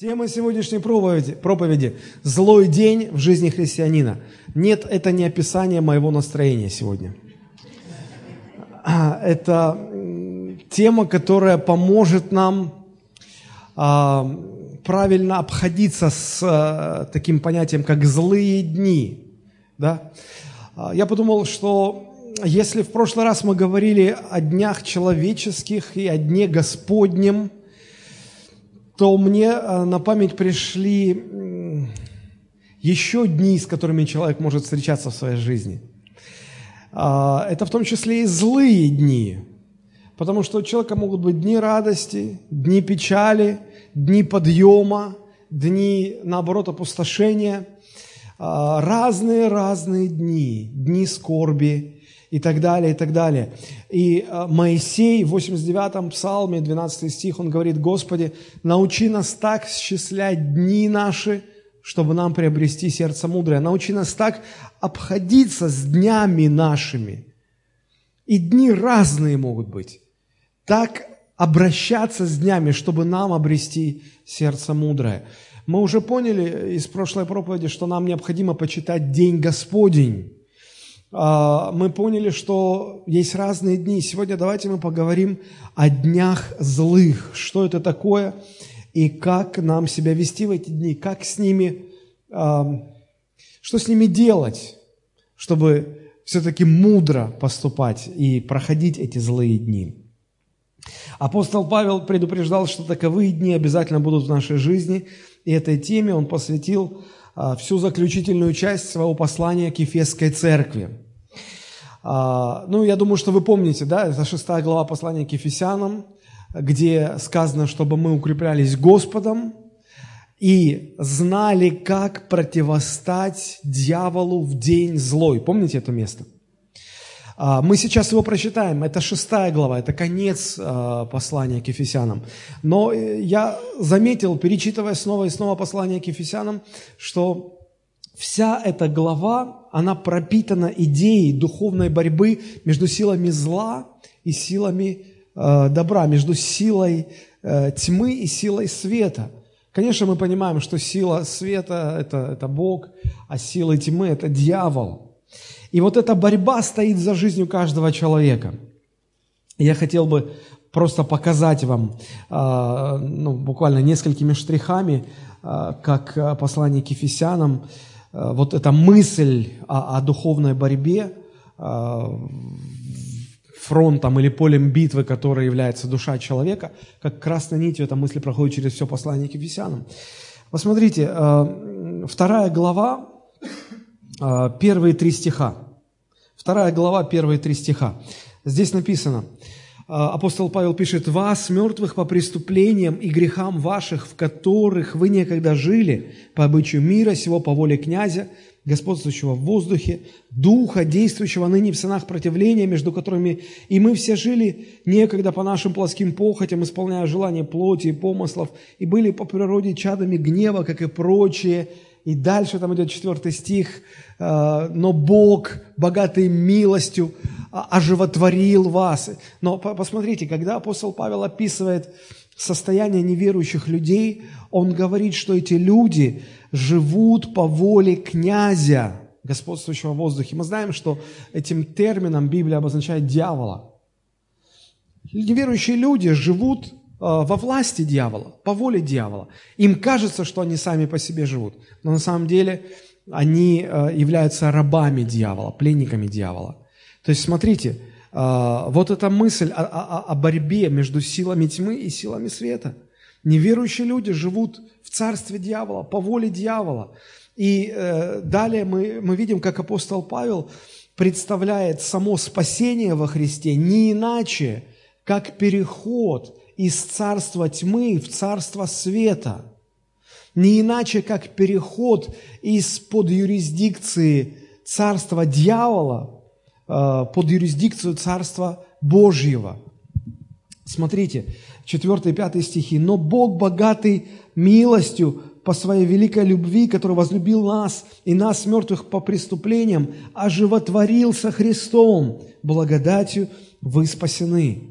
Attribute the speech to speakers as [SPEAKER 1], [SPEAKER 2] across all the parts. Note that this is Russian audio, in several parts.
[SPEAKER 1] Тема сегодняшней проповеди, проповеди – «Злой день в жизни христианина». Нет, это не описание моего настроения сегодня. А, это тема, которая поможет нам а, правильно обходиться с а, таким понятием, как «злые дни». Да? Я подумал, что если в прошлый раз мы говорили о днях человеческих и о дне Господнем – то мне э, на память пришли еще дни, с которыми человек может встречаться в своей жизни. А, это в том числе и злые дни, потому что у человека могут быть дни радости, дни печали, дни подъема, дни, наоборот, опустошения, а, разные-разные дни, дни скорби, и так далее, и так далее. И э, Моисей в 89-м псалме, 12 стих, он говорит, «Господи, научи нас так счислять дни наши, чтобы нам приобрести сердце мудрое. Научи нас так обходиться с днями нашими». И дни разные могут быть. Так обращаться с днями, чтобы нам обрести сердце мудрое. Мы уже поняли из прошлой проповеди, что нам необходимо почитать День Господень. А, мы поняли, что есть разные дни. Сегодня давайте мы поговорим о днях злых. Что это такое и как нам себя вести в эти дни, как с ними, что с ними делать, чтобы все-таки мудро поступать и проходить эти злые дни. Апостол Павел предупреждал, что таковые дни обязательно будут в нашей жизни, и этой теме он посвятил всю заключительную часть своего послания к Ефесской церкви. А, ну, я думаю, что вы помните, да, это шестая глава послания к Ефесянам, где сказано, чтобы мы укреплялись Господом и знали, как противостать дьяволу в день злой. Помните это место? А, мы сейчас его прочитаем. Это шестая глава, это конец а, послания к Ефесянам. Но э, я заметил, перечитывая снова и снова послание к Ефесянам, что вся эта глава, она пропитана идеей духовной борьбы между силами зла и силами э, добра, между силой э, тьмы и силой света. Конечно, мы понимаем, что сила света это, – это Бог, а сила тьмы – это дьявол – и вот эта борьба стоит за жизнью каждого человека. Я хотел бы просто показать вам а, ну, буквально несколькими штрихами, а, как послание к Ефесянам, а, вот эта мысль о, о духовной борьбе, фронтом или полем битвы, которое является душа человека, как красной нитью эта мысль проходит через все послание к Ефесянам. Посмотрите, вторая глава, а, первые три стиха. Вторая глава, первые три стиха. Здесь написано, а, апостол Павел пишет, «Вас, мертвых по преступлениям и грехам ваших, в которых вы некогда жили, по обычаю мира сего, по воле князя, господствующего в воздухе, духа, действующего ныне в сынах противления, между которыми и мы все жили некогда по нашим плоским похотям, исполняя желания плоти и помыслов, и были по природе чадами гнева, как и прочие, и дальше там идет четвертый стих, «Э, но Бог, богатый милостью, оживотворил вас. Но посмотрите, когда апостол Павел описывает состояние неверующих людей, он говорит, что эти люди живут по воле князя, господствующего в воздухе. Мы знаем, что этим термином Библия обозначает дьявола. Неверующие люди живут во власти дьявола, по воле дьявола. Им кажется, что они сами по себе живут, но на самом деле они э, являются рабами дьявола, пленниками дьявола. То есть смотрите, э, вот эта мысль о, о, о борьбе между силами тьмы и силами света. Неверующие люди живут в царстве дьявола, по воле дьявола. И далее мы, мы видим, как апостол Павел представляет само спасение во Христе не иначе, как переход из царства тьмы в царство света. Не иначе, как переход из-под юрисдикции царства дьявола э, под юрисдикцию царства Божьего. Смотрите, 4 и 5 стихи. «Но Бог, богатый милостью, по своей великой любви, который возлюбил нас и нас, мертвых по преступлениям, оживотворился Христом, благодатью вы спасены».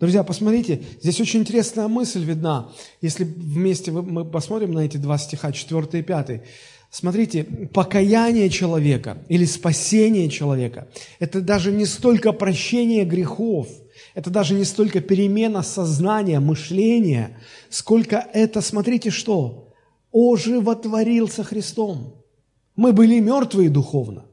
[SPEAKER 1] Друзья, посмотрите, здесь очень интересная мысль видна. Если вместе мы посмотрим на эти два стиха, 4 и 5. Смотрите, покаяние человека или спасение человека – это даже не столько прощение грехов, это даже не столько перемена сознания, мышления, сколько это, смотрите, что? Оживотворился Христом. Мы были мертвые духовно.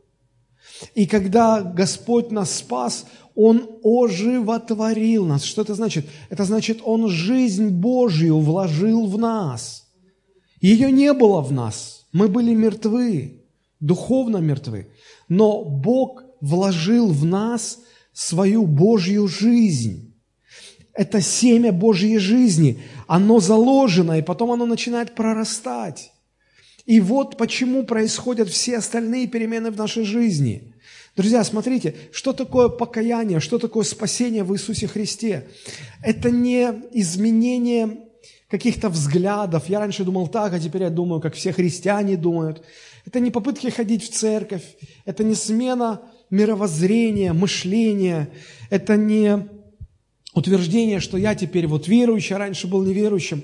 [SPEAKER 1] И когда Господь нас спас, Он оживотворил нас. Что это значит? Это значит, Он жизнь Божью вложил в нас. Ее не было в нас. Мы были мертвы, духовно мертвы. Но Бог вложил в нас свою Божью жизнь. Это семя Божьей жизни. Оно заложено, и потом оно начинает прорастать. И вот почему происходят все остальные перемены в нашей жизни. Друзья, смотрите, что такое покаяние, что такое спасение в Иисусе Христе? Это не изменение каких-то взглядов. Я раньше думал так, а теперь я думаю, как все христиане думают. Это не попытки ходить в церковь, это не смена мировоззрения, мышления, это не утверждение, что я теперь вот верующий, а раньше был неверующим.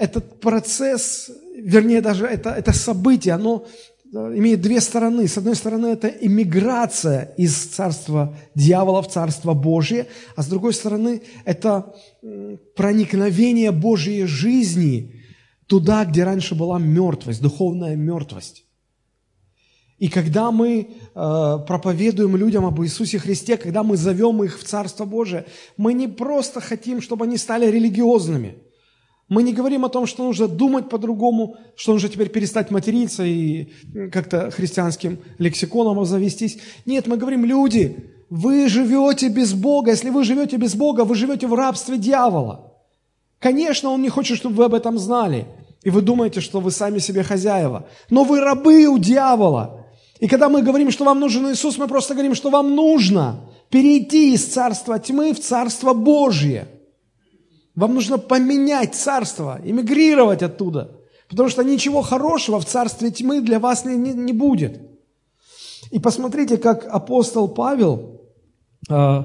[SPEAKER 1] Этот процесс вернее, даже это, это событие, оно э, имеет две стороны. С одной стороны, это иммиграция из царства дьявола в царство Божие, а с другой стороны, это проникновение Божьей жизни туда, где раньше была мертвость, духовная мертвость. И когда мы э, проповедуем людям об Иисусе Христе, когда мы зовем их в Царство Божие, мы не просто хотим, чтобы они стали религиозными – мы не говорим о том, что нужно думать по-другому, что нужно теперь перестать материться и как-то христианским лексиконом завестись. Нет, мы говорим, люди, вы живете без Бога. Если вы живете без Бога, вы живете в рабстве дьявола. Конечно, он не хочет, чтобы вы об этом знали. И вы думаете, что вы сами себе хозяева. Но вы рабы у дьявола. И когда мы говорим, что вам нужен Иисус, мы просто говорим, что вам нужно перейти из царства тьмы в царство Божье – вам нужно поменять царство, эмигрировать оттуда, потому что ничего хорошего в царстве тьмы для вас не, не, не будет. И посмотрите, как апостол Павел э,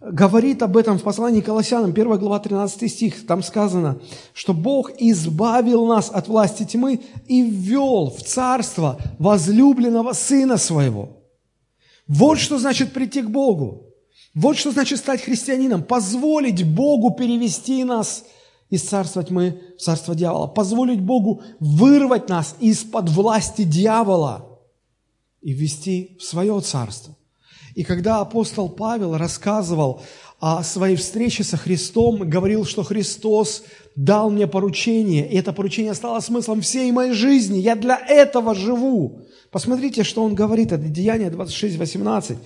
[SPEAKER 1] говорит об этом в послании к Колоссянам, 1 глава, 13 стих. Там сказано, что Бог избавил нас от власти тьмы и ввел в царство возлюбленного Сына Своего. Вот что значит прийти к Богу. Вот что значит стать христианином. Позволить Богу перевести нас из царства тьмы в царство дьявола. Позволить Богу вырвать нас из-под власти дьявола и ввести в свое царство. И когда апостол Павел рассказывал о своей встрече со Христом, говорил, что Христос дал мне поручение, и это поручение стало смыслом всей моей жизни. Я для этого живу. Посмотрите, что он говорит, это Деяние 26, 18.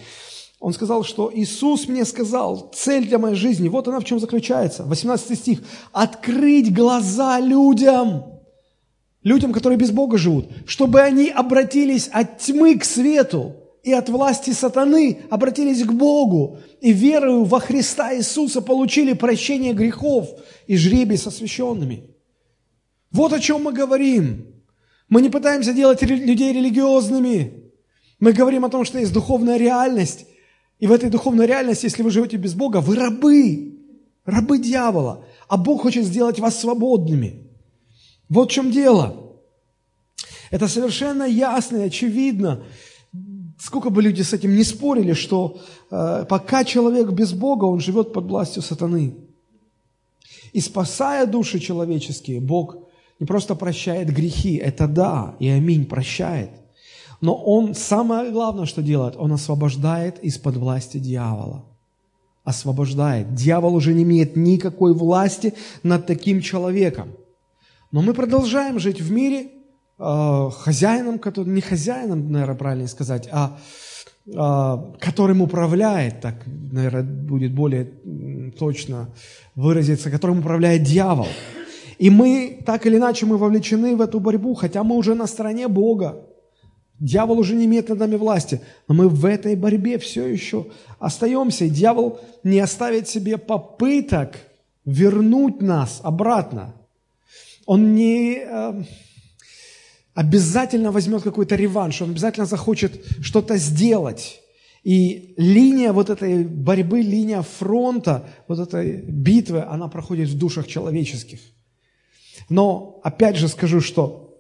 [SPEAKER 1] Он сказал, что Иисус мне сказал, цель для моей жизни, вот она в чем заключается. 18 стих. Открыть глаза людям, людям, которые без Бога живут, чтобы они обратились от тьмы к свету и от власти сатаны обратились к Богу и верою во Христа Иисуса получили прощение грехов и жребий с освященными. Вот о чем мы говорим. Мы не пытаемся делать людей религиозными. Мы говорим о том, что есть духовная реальность, и в этой духовной реальности, если вы живете без Бога, вы рабы, рабы дьявола, а Бог хочет сделать вас свободными. Вот в чем дело. Это совершенно ясно и очевидно. Сколько бы люди с этим не спорили, что э, пока человек без Бога, он живет под властью сатаны. И спасая души человеческие, Бог не просто прощает грехи, это да, и аминь, прощает. Но он, самое главное, что делает, он освобождает из-под власти дьявола. Освобождает. Дьявол уже не имеет никакой власти над таким человеком. Но мы продолжаем жить в мире э, хозяином, который, не хозяином, наверное, правильно сказать, а э, которым управляет, так, наверное, будет более точно выразиться, которым управляет дьявол. И мы, так или иначе, мы вовлечены в эту борьбу, хотя мы уже на стороне Бога. Дьявол уже не имеет над нами власти, но мы в этой борьбе все еще остаемся. Дьявол не оставит себе попыток вернуть нас обратно. Он не э, обязательно возьмет какой-то реванш, он обязательно захочет что-то сделать. И линия вот этой борьбы, линия фронта, вот этой битвы, она проходит в душах человеческих. Но опять же скажу, что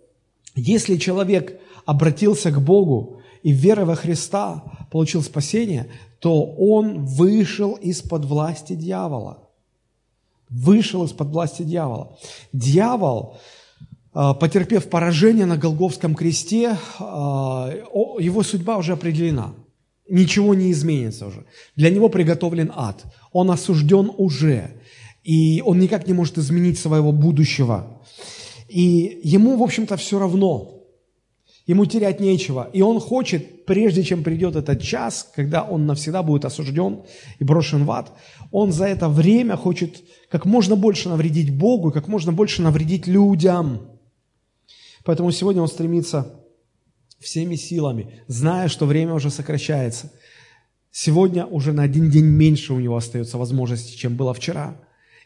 [SPEAKER 1] если человек обратился к Богу и верой во Христа получил спасение, то он вышел из-под власти дьявола. Вышел из-под власти дьявола. Дьявол, а, потерпев поражение на Голговском кресте, а, его судьба уже определена. Ничего не изменится уже. Для него приготовлен ад. Он осужден уже. И он никак не может изменить своего будущего. И ему, в общем-то, все равно. Ему терять нечего. И он хочет, прежде чем придет этот час, когда он навсегда будет осужден и брошен в ад, он за это время хочет как можно больше навредить Богу как можно больше навредить людям. Поэтому сегодня он стремится всеми силами, зная, что время уже сокращается. Сегодня уже на один день меньше у него остается возможности, чем было вчера.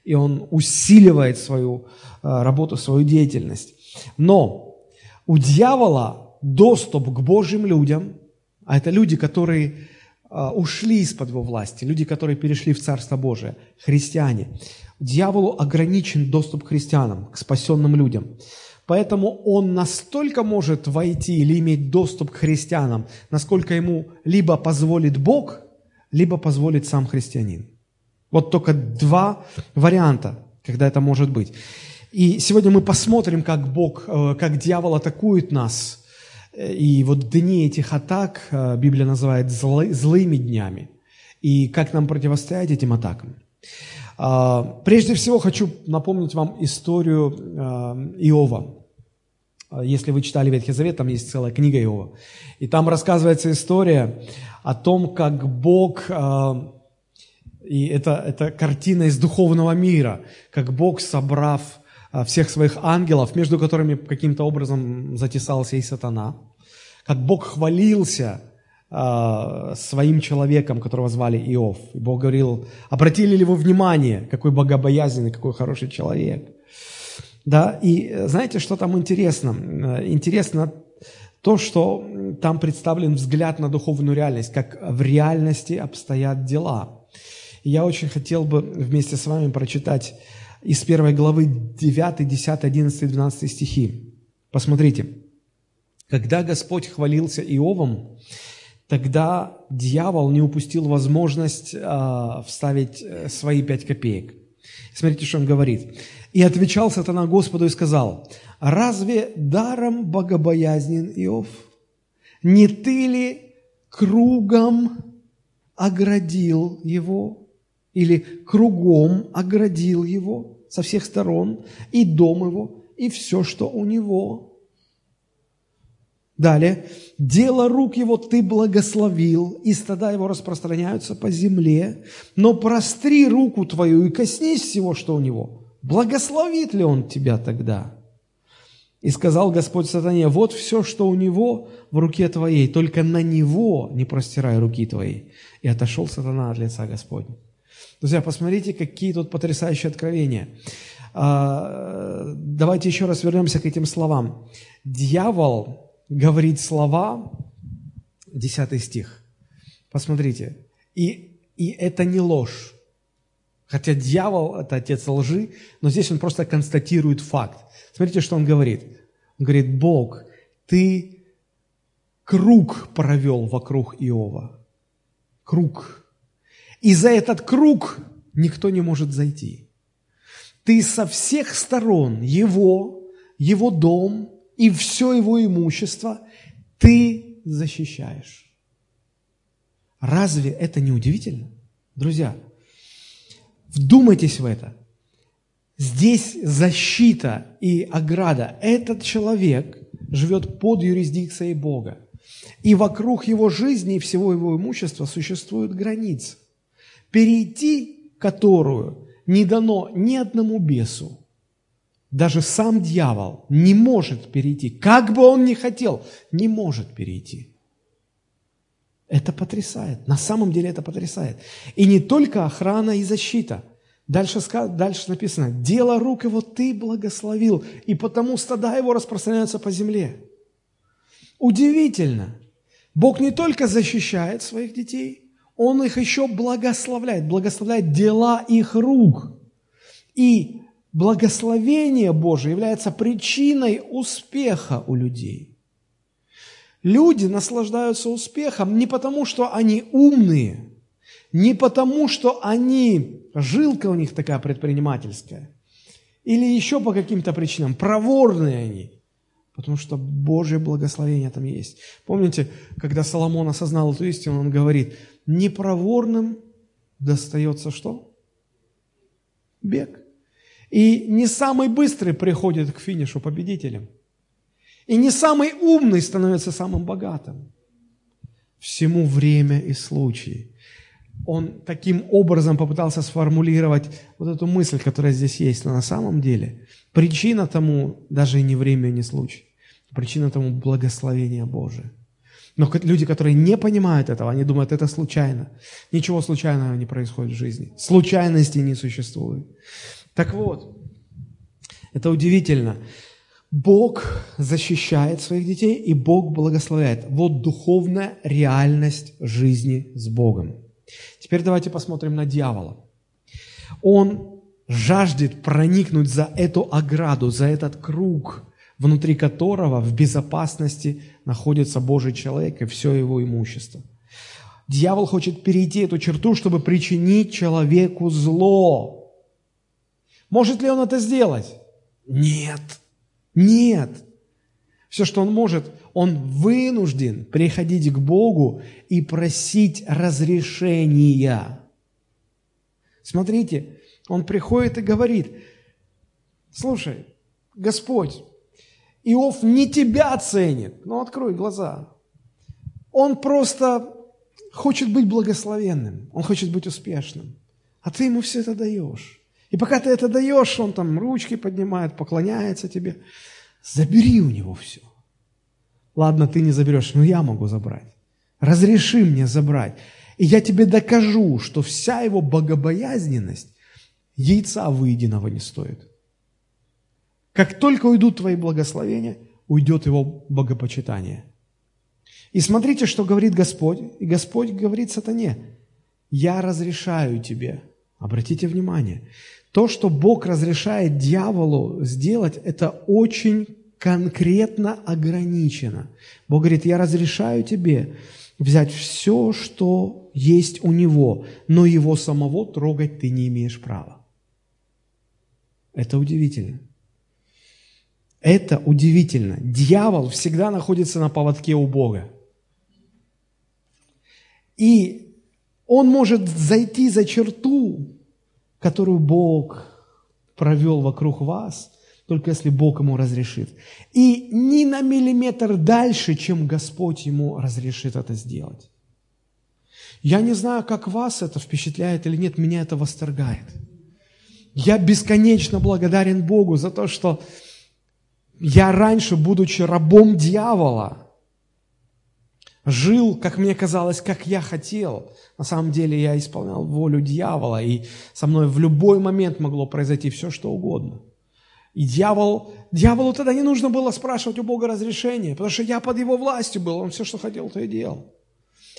[SPEAKER 1] И он усиливает свою э, работу, свою деятельность. Но у дьявола доступ к Божьим людям, а это люди, которые а, ушли из-под его власти, люди, которые перешли в Царство Божие, христиане. Дьяволу ограничен доступ к христианам, к спасенным людям. Поэтому он настолько может войти или иметь доступ к христианам, насколько ему либо позволит Бог, либо позволит сам христианин. Вот только два варианта, когда это может быть. И сегодня мы посмотрим, как Бог, э, как дьявол атакует нас – и вот дни этих атак э, Библия называет злы, злыми днями. И как нам противостоять этим атакам? А, прежде всего хочу напомнить вам историю э, Иова. Если вы читали Ветхий Завет, там есть целая книга Иова. И там рассказывается история о том, как Бог, э, и это, это картина из духовного мира, как Бог, собрав всех своих ангелов, между которыми каким-то образом затесался и сатана, как Бог хвалился э, своим человеком, которого звали Иов. И Бог говорил, обратили ли вы внимание, какой богобоязненный, какой хороший человек. Да, и знаете, что там интересно? Э, интересно то, что там представлен взгляд на духовную реальность, как в реальности обстоят дела. И я очень хотел бы вместе с вами прочитать из первой главы 9, 10, 11, 12 стихи. Посмотрите. Когда Господь хвалился Иовом, тогда дьявол не упустил возможность э, вставить свои пять копеек. Смотрите, что он говорит. «И отвечал сатана Господу и сказал, разве даром богобоязнен Иов? Не ты ли кругом оградил его или кругом оградил его со всех сторон и дом его, и все, что у него?» Далее, дело рук его ты благословил, и стада его распространяются по земле, но простри руку твою и коснись всего, что у него. Благословит ли он тебя тогда? И сказал Господь сатане, вот все, что у него в руке твоей, только на него не простирай руки твоей. И отошел сатана от лица Господня. Друзья, посмотрите, какие тут потрясающие откровения. А, давайте еще раз вернемся к этим словам. Дьявол говорить слова, 10 стих, посмотрите, и, и это не ложь. Хотя дьявол – это отец лжи, но здесь он просто констатирует факт. Смотрите, что он говорит. Он говорит, Бог, ты круг провел вокруг Иова. Круг. И за этот круг никто не может зайти. Ты со всех сторон его, его дом, и все его имущество ты защищаешь. Разве это не удивительно? Друзья, вдумайтесь в это. Здесь защита и ограда. Этот человек живет под юрисдикцией Бога. И вокруг его жизни и всего его имущества существуют границы, перейти которую не дано ни одному бесу, даже сам дьявол не может перейти, как бы он ни хотел, не может перейти. Это потрясает. На самом деле это потрясает. И не только охрана и защита. Дальше, дальше написано, дело рук его ты благословил, и потому стада его распространяются по земле. Удивительно. Бог не только защищает своих детей, Он их еще благословляет, благословляет дела их рук. И благословение Божие является причиной успеха у людей. Люди наслаждаются успехом не потому, что они умные, не потому, что они, жилка у них такая предпринимательская, или еще по каким-то причинам, проворные они, потому что Божье благословение там есть. Помните, когда Соломон осознал эту истину, он говорит, непроворным достается что? Бег. И не самый быстрый приходит к финишу победителем. И не самый умный становится самым богатым. Всему время и случай. Он таким образом попытался сформулировать вот эту мысль, которая здесь есть. Но на самом деле причина тому даже не время, не случай. Причина тому благословение Божие. Но люди, которые не понимают этого, они думают, это случайно. Ничего случайного не происходит в жизни. Случайности не существует. Так вот, это удивительно. Бог защищает своих детей, и Бог благословляет. Вот духовная реальность жизни с Богом. Теперь давайте посмотрим на дьявола. Он жаждет проникнуть за эту ограду, за этот круг, внутри которого в безопасности находится Божий человек и все его имущество. Дьявол хочет перейти эту черту, чтобы причинить человеку зло. Может ли он это сделать? Нет. Нет. Все, что он может, он вынужден приходить к Богу и просить разрешения. Смотрите, он приходит и говорит, слушай, Господь, Иов не тебя ценит, ну открой глаза. Он просто хочет быть благословенным, он хочет быть успешным, а ты ему все это даешь. И пока ты это даешь, он там ручки поднимает, поклоняется тебе. Забери у него все. Ладно, ты не заберешь, но я могу забрать. Разреши мне забрать. И я тебе докажу, что вся его богобоязненность яйца выеденного не стоит. Как только уйдут твои благословения, уйдет его богопочитание. И смотрите, что говорит Господь. И Господь говорит сатане, я разрешаю тебе. Обратите внимание, то, что Бог разрешает дьяволу сделать, это очень конкретно ограничено. Бог говорит, я разрешаю тебе взять все, что есть у него, но его самого трогать ты не имеешь права. Это удивительно. Это удивительно. Дьявол всегда находится на поводке у Бога. И он может зайти за черту которую Бог провел вокруг вас, только если Бог ему разрешит. И ни на миллиметр дальше, чем Господь ему разрешит это сделать. Я не знаю, как вас это впечатляет или нет, меня это восторгает. Я бесконечно благодарен Богу за то, что я раньше, будучи рабом дьявола, жил, как мне казалось, как я хотел. На самом деле я исполнял волю дьявола, и со мной в любой момент могло произойти все, что угодно. И дьявол, дьяволу тогда не нужно было спрашивать у Бога разрешения, потому что я под его властью был, он все, что хотел, то и делал.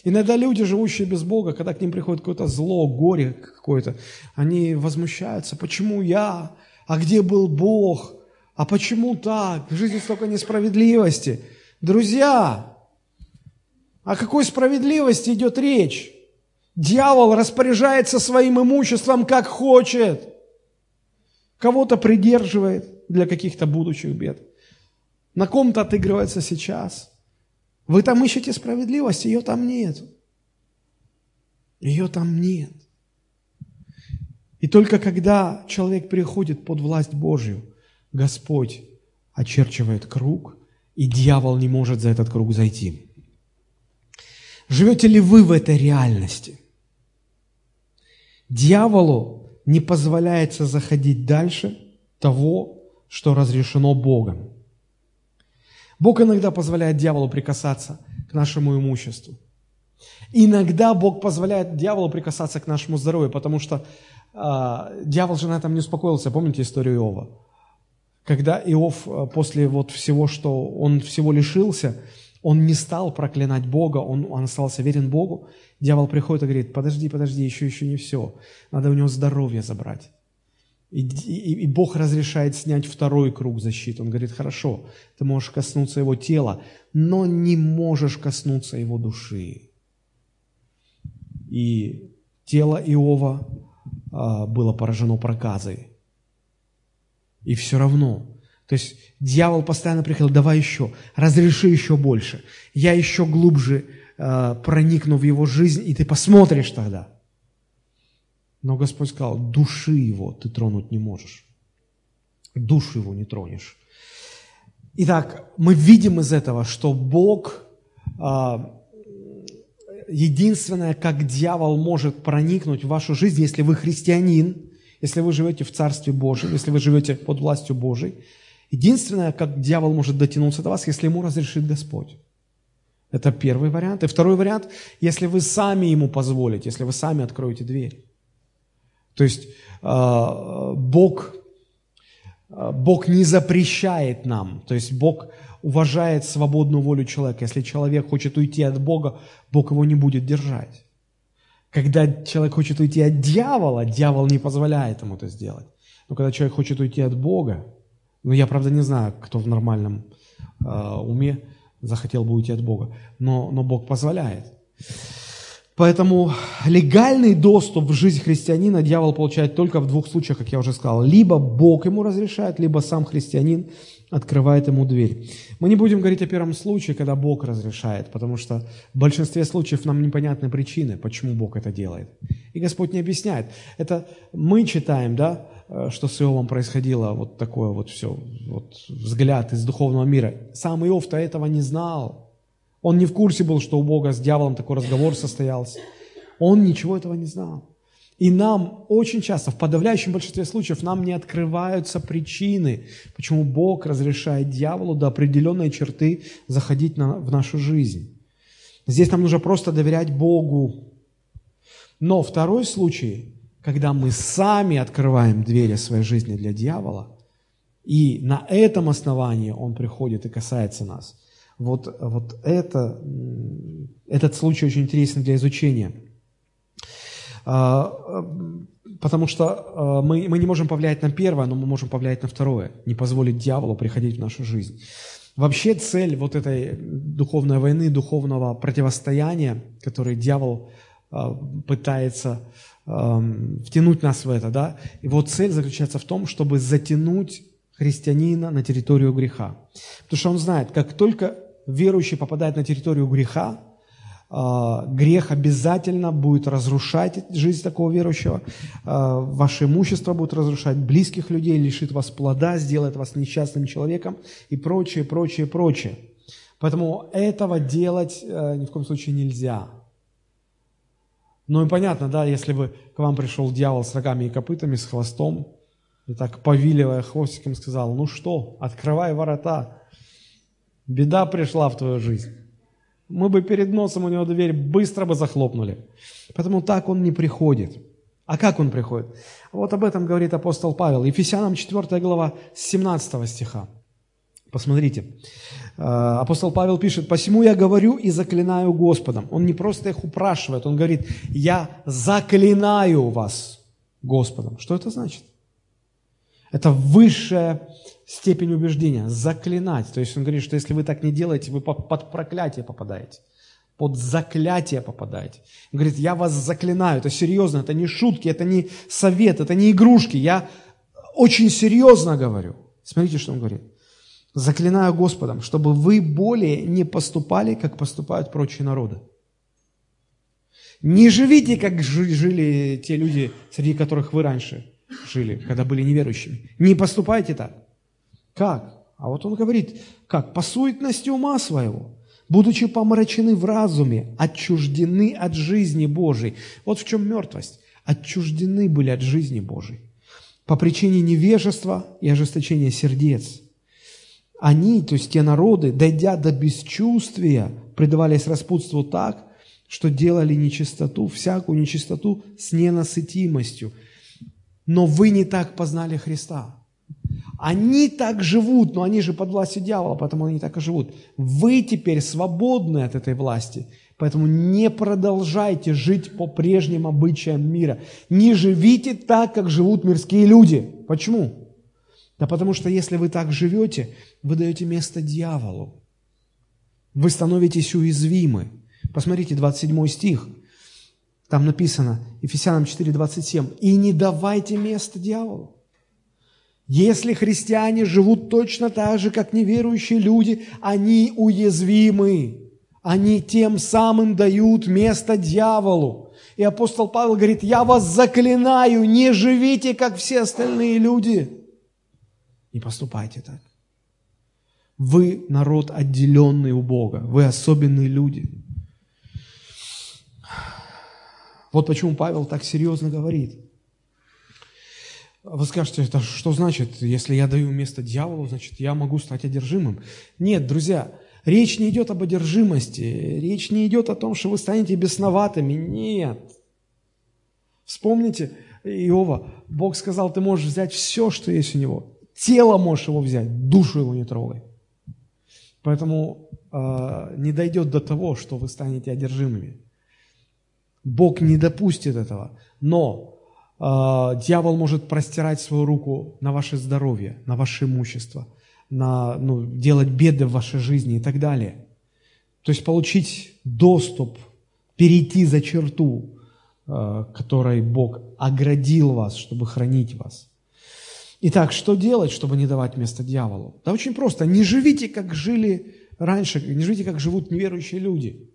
[SPEAKER 1] Иногда люди, живущие без Бога, когда к ним приходит какое-то зло, горе какое-то, они возмущаются, почему я, а где был Бог, а почему так, в жизни столько несправедливости. Друзья, о какой справедливости идет речь? Дьявол распоряжается своим имуществом, как хочет. Кого-то придерживает для каких-то будущих бед. На ком-то отыгрывается сейчас. Вы там ищете справедливость, ее там нет. Ее там нет. И только когда человек приходит под власть Божью, Господь очерчивает круг, и дьявол не может за этот круг зайти. Живете ли вы в этой реальности? Дьяволу не позволяется заходить дальше того, что разрешено Богом. Бог иногда позволяет дьяволу прикасаться к нашему имуществу. Иногда Бог позволяет дьяволу прикасаться к нашему здоровью, потому что э, дьявол же на этом не успокоился. Помните историю Иова? Когда Иов э, после вот всего, что он всего лишился, Он не стал проклинать Бога, он, он остался верен Богу. Дьявол приходит и говорит, подожди, подожди, еще, еще не все. Надо у него здоровье забрать. И, и, и Бог разрешает снять второй круг защиты. Он говорит, хорошо, ты можешь коснуться его тела, но не можешь коснуться его души. И тело Иова а, было поражено проказой. И все равно. То есть дьявол постоянно приходил, давай еще, разреши еще больше. Я еще глубже а, проникну в его жизнь, и ты посмотришь тогда. Но Господь сказал, души его ты тронуть не можешь. Душу его не тронешь. Итак, мы видим из этого, что Бог а, единственное, как дьявол может проникнуть в вашу жизнь, если вы христианин, если вы живете в Царстве Божьем, если вы живете под властью Божией, единственное, как дьявол может дотянуться до вас, если ему разрешит Господь. Это первый вариант. И второй вариант, если вы сами ему позволите, если вы сами откроете дверь. То есть а, Бог, а, Бог не запрещает нам, то есть Бог уважает свободную волю человека. Если человек хочет уйти от Бога, Бог его не будет держать. Когда человек хочет уйти от дьявола, дьявол не позволяет ему это сделать. Но когда человек хочет уйти от Бога, ну я правда не знаю, кто в нормальном э, уме захотел бы уйти от Бога, но, но Бог позволяет. Поэтому легальный доступ в жизнь христианина дьявол получает только в двух случаях, как я уже сказал. Либо Бог ему разрешает, либо сам христианин открывает ему дверь. Мы не будем говорить о первом случае, когда Бог разрешает, потому что в большинстве случаев нам непонятны причины, почему Бог это делает. И Господь не объясняет. Это мы читаем, да, э, что с Иовом происходило, вот такое вот все, вот взгляд из духовного мира. Сам Иов-то этого не знал. Он не в курсе был, что у Бога с дьяволом такой разговор состоялся. Он ничего этого не знал. И нам очень часто, в подавляющем большинстве случаев, нам не открываются причины, почему Бог разрешает дьяволу до определенной черты заходить на, в нашу жизнь. Здесь нам нужно просто доверять Богу. Но второй случай, когда мы сами открываем двери своей жизни для дьявола, и на этом основании он приходит и касается нас. Вот, вот это, этот случай очень интересен для изучения – потому что а, мы, мы не можем повлиять на первое, но мы можем повлиять на второе, не позволить дьяволу приходить в нашу жизнь. Вообще цель вот этой духовной войны, духовного противостояния, который дьявол а, пытается втянуть нас в это, да, его цель заключается в том, чтобы затянуть христианина на территорию греха. Потому что он знает, как только верующий попадает на территорию греха, а, грех обязательно будет разрушать жизнь такого верующего, а, ваше имущество будет разрушать, близких людей лишит вас плода, сделает вас несчастным человеком и прочее, прочее, прочее. Поэтому этого делать э, ни в коем случае нельзя. Ну и понятно, да, если бы к вам пришел дьявол с рогами и копытами, с хвостом, и так повиливая хвостиком сказал, ну что, открывай ворота, беда пришла в твою жизнь мы бы перед носом у него дверь быстро бы захлопнули. Поэтому так он не приходит. А как он приходит? Вот об этом говорит апостол Павел. Ефесянам 4 глава 17 стиха. Посмотрите. Э, апостол Павел пишет, «Посему я говорю и заклинаю Господом». Он не просто их упрашивает, он говорит, «Я заклинаю вас Господом». Что это значит? Это высшая степень убеждения, заклинать. То есть он говорит, что если вы так не делаете, вы под проклятие попадаете, под заклятие попадаете. Он говорит, я вас заклинаю, это серьезно, это не шутки, это не совет, это не игрушки, я очень серьезно говорю. Смотрите, что он говорит. Заклинаю Господом, чтобы вы более не поступали, как поступают прочие народы. Не живите, как жили те люди, среди которых вы раньше жили, когда были неверующими. Не поступайте так. Как? А вот он говорит, как? По суетности ума своего, будучи помрачены в разуме, отчуждены от жизни Божией. Вот в чем мертвость. Отчуждены были от жизни Божией. По причине невежества и ожесточения сердец. Они, то есть те народы, дойдя до бесчувствия, предавались распутству так, что делали нечистоту, всякую нечистоту с ненасытимостью. Но вы не так познали Христа. Они так живут, но они же под властью дьявола, поэтому они так и живут. Вы теперь свободны от этой власти, поэтому не продолжайте жить по прежним обычаям мира. Не живите так, как живут мирские люди. Почему? Да потому что если вы так живете, вы даете место дьяволу. Вы становитесь уязвимы. Посмотрите, 27 стих. Там написано, Ефесянам 4:27, «И не давайте место дьяволу». Если христиане живут точно так же, как неверующие люди, они уязвимы. Они тем самым дают место дьяволу. И апостол Павел говорит, я вас заклинаю, не живите, как все остальные люди. Не поступайте так. Вы народ отделенный у Бога, вы особенные люди. Вот почему Павел так серьезно говорит – вы скажете, это что значит, если я даю место дьяволу, значит, я могу стать одержимым? Нет, друзья, речь не идет об одержимости, речь не идет о том, что вы станете бесноватыми. Нет. Вспомните Иова. Бог сказал, ты можешь взять все, что есть у него. Тело можешь его взять, душу его не трогай. Поэтому э, не дойдет до того, что вы станете одержимыми. Бог не допустит этого. Но а, дьявол может простирать свою руку на ваше здоровье, на ваше имущество, на, ну, делать беды в вашей жизни и так далее. То есть получить доступ, перейти за черту, а, которой Бог оградил вас, чтобы хранить вас. Итак, что делать, чтобы не давать место дьяволу? Да очень просто. Не живите, как жили раньше, не живите, как живут неверующие люди.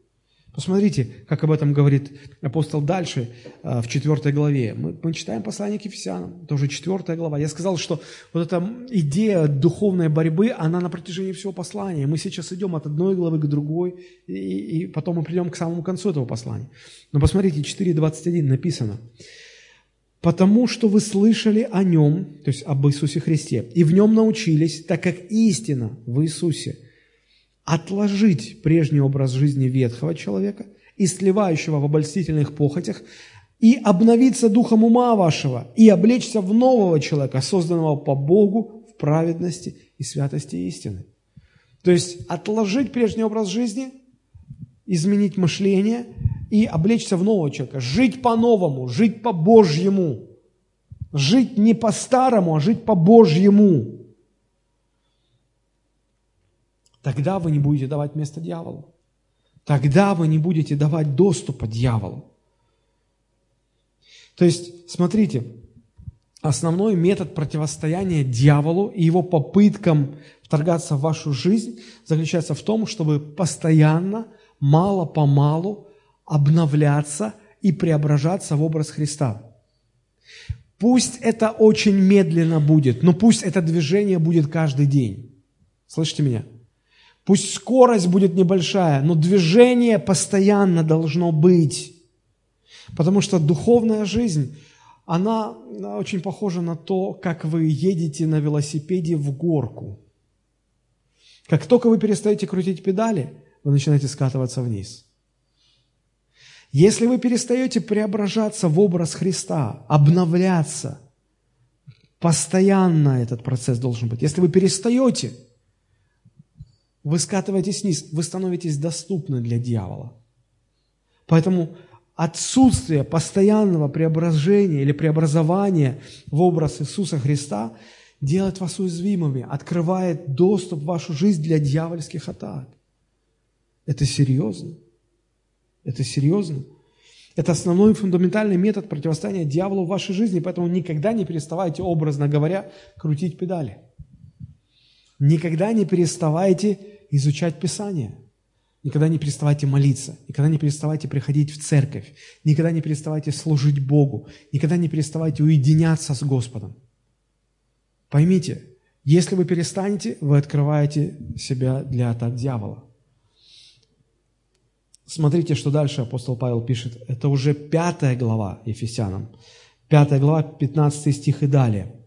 [SPEAKER 1] Посмотрите, как об этом говорит апостол дальше, э, в 4 главе. Мы, мы читаем послание к Ефесянам, тоже 4 глава. Я сказал, что вот эта идея духовной борьбы, она на протяжении всего послания. Мы сейчас идем от одной главы к другой, и, и потом мы придем к самому концу этого послания. Но посмотрите, 4.21 написано. «Потому что вы слышали о Нем, то есть об Иисусе Христе, и в Нем научились, так как истина в Иисусе – отложить прежний образ жизни ветхого человека и сливающего в обольстительных похотях, и обновиться духом ума вашего, и облечься в нового человека, созданного по Богу в праведности и святости истины. То есть отложить прежний образ жизни, изменить мышление и облечься в нового человека, жить по-новому, жить по-божьему, жить не по-старому, а жить по-божьему. Тогда вы не будете давать место дьяволу. Тогда вы не будете давать доступа дьяволу. То есть, смотрите, основной метод противостояния дьяволу и его попыткам вторгаться в вашу жизнь заключается в том, чтобы постоянно, мало-помалу обновляться и преображаться в образ Христа. Пусть это очень медленно будет, но пусть это движение будет каждый день. Слышите меня? Пусть скорость будет небольшая, но движение постоянно должно быть. Потому что духовная жизнь, она очень похожа на то, как вы едете на велосипеде в горку. Как только вы перестаете крутить педали, вы начинаете скатываться вниз. Если вы перестаете преображаться в образ Христа, обновляться, постоянно этот процесс должен быть. Если вы перестаете – вы скатываетесь вниз, вы становитесь доступны для дьявола. Поэтому отсутствие постоянного преображения или преобразования в образ Иисуса Христа делает вас уязвимыми, открывает доступ в вашу жизнь для дьявольских атак. Это серьезно. Это серьезно. Это основной фундаментальный метод противостояния дьяволу в вашей жизни, поэтому никогда не переставайте, образно говоря, крутить педали. Никогда не переставайте изучать Писание. Никогда не переставайте молиться, никогда не переставайте приходить в церковь, никогда не переставайте служить Богу, никогда не переставайте уединяться с Господом. Поймите, если вы перестанете, вы открываете себя для атак дьявола. Смотрите, что дальше апостол Павел пишет. Это уже пятая глава Ефесянам. Пятая глава, 15 стих и далее.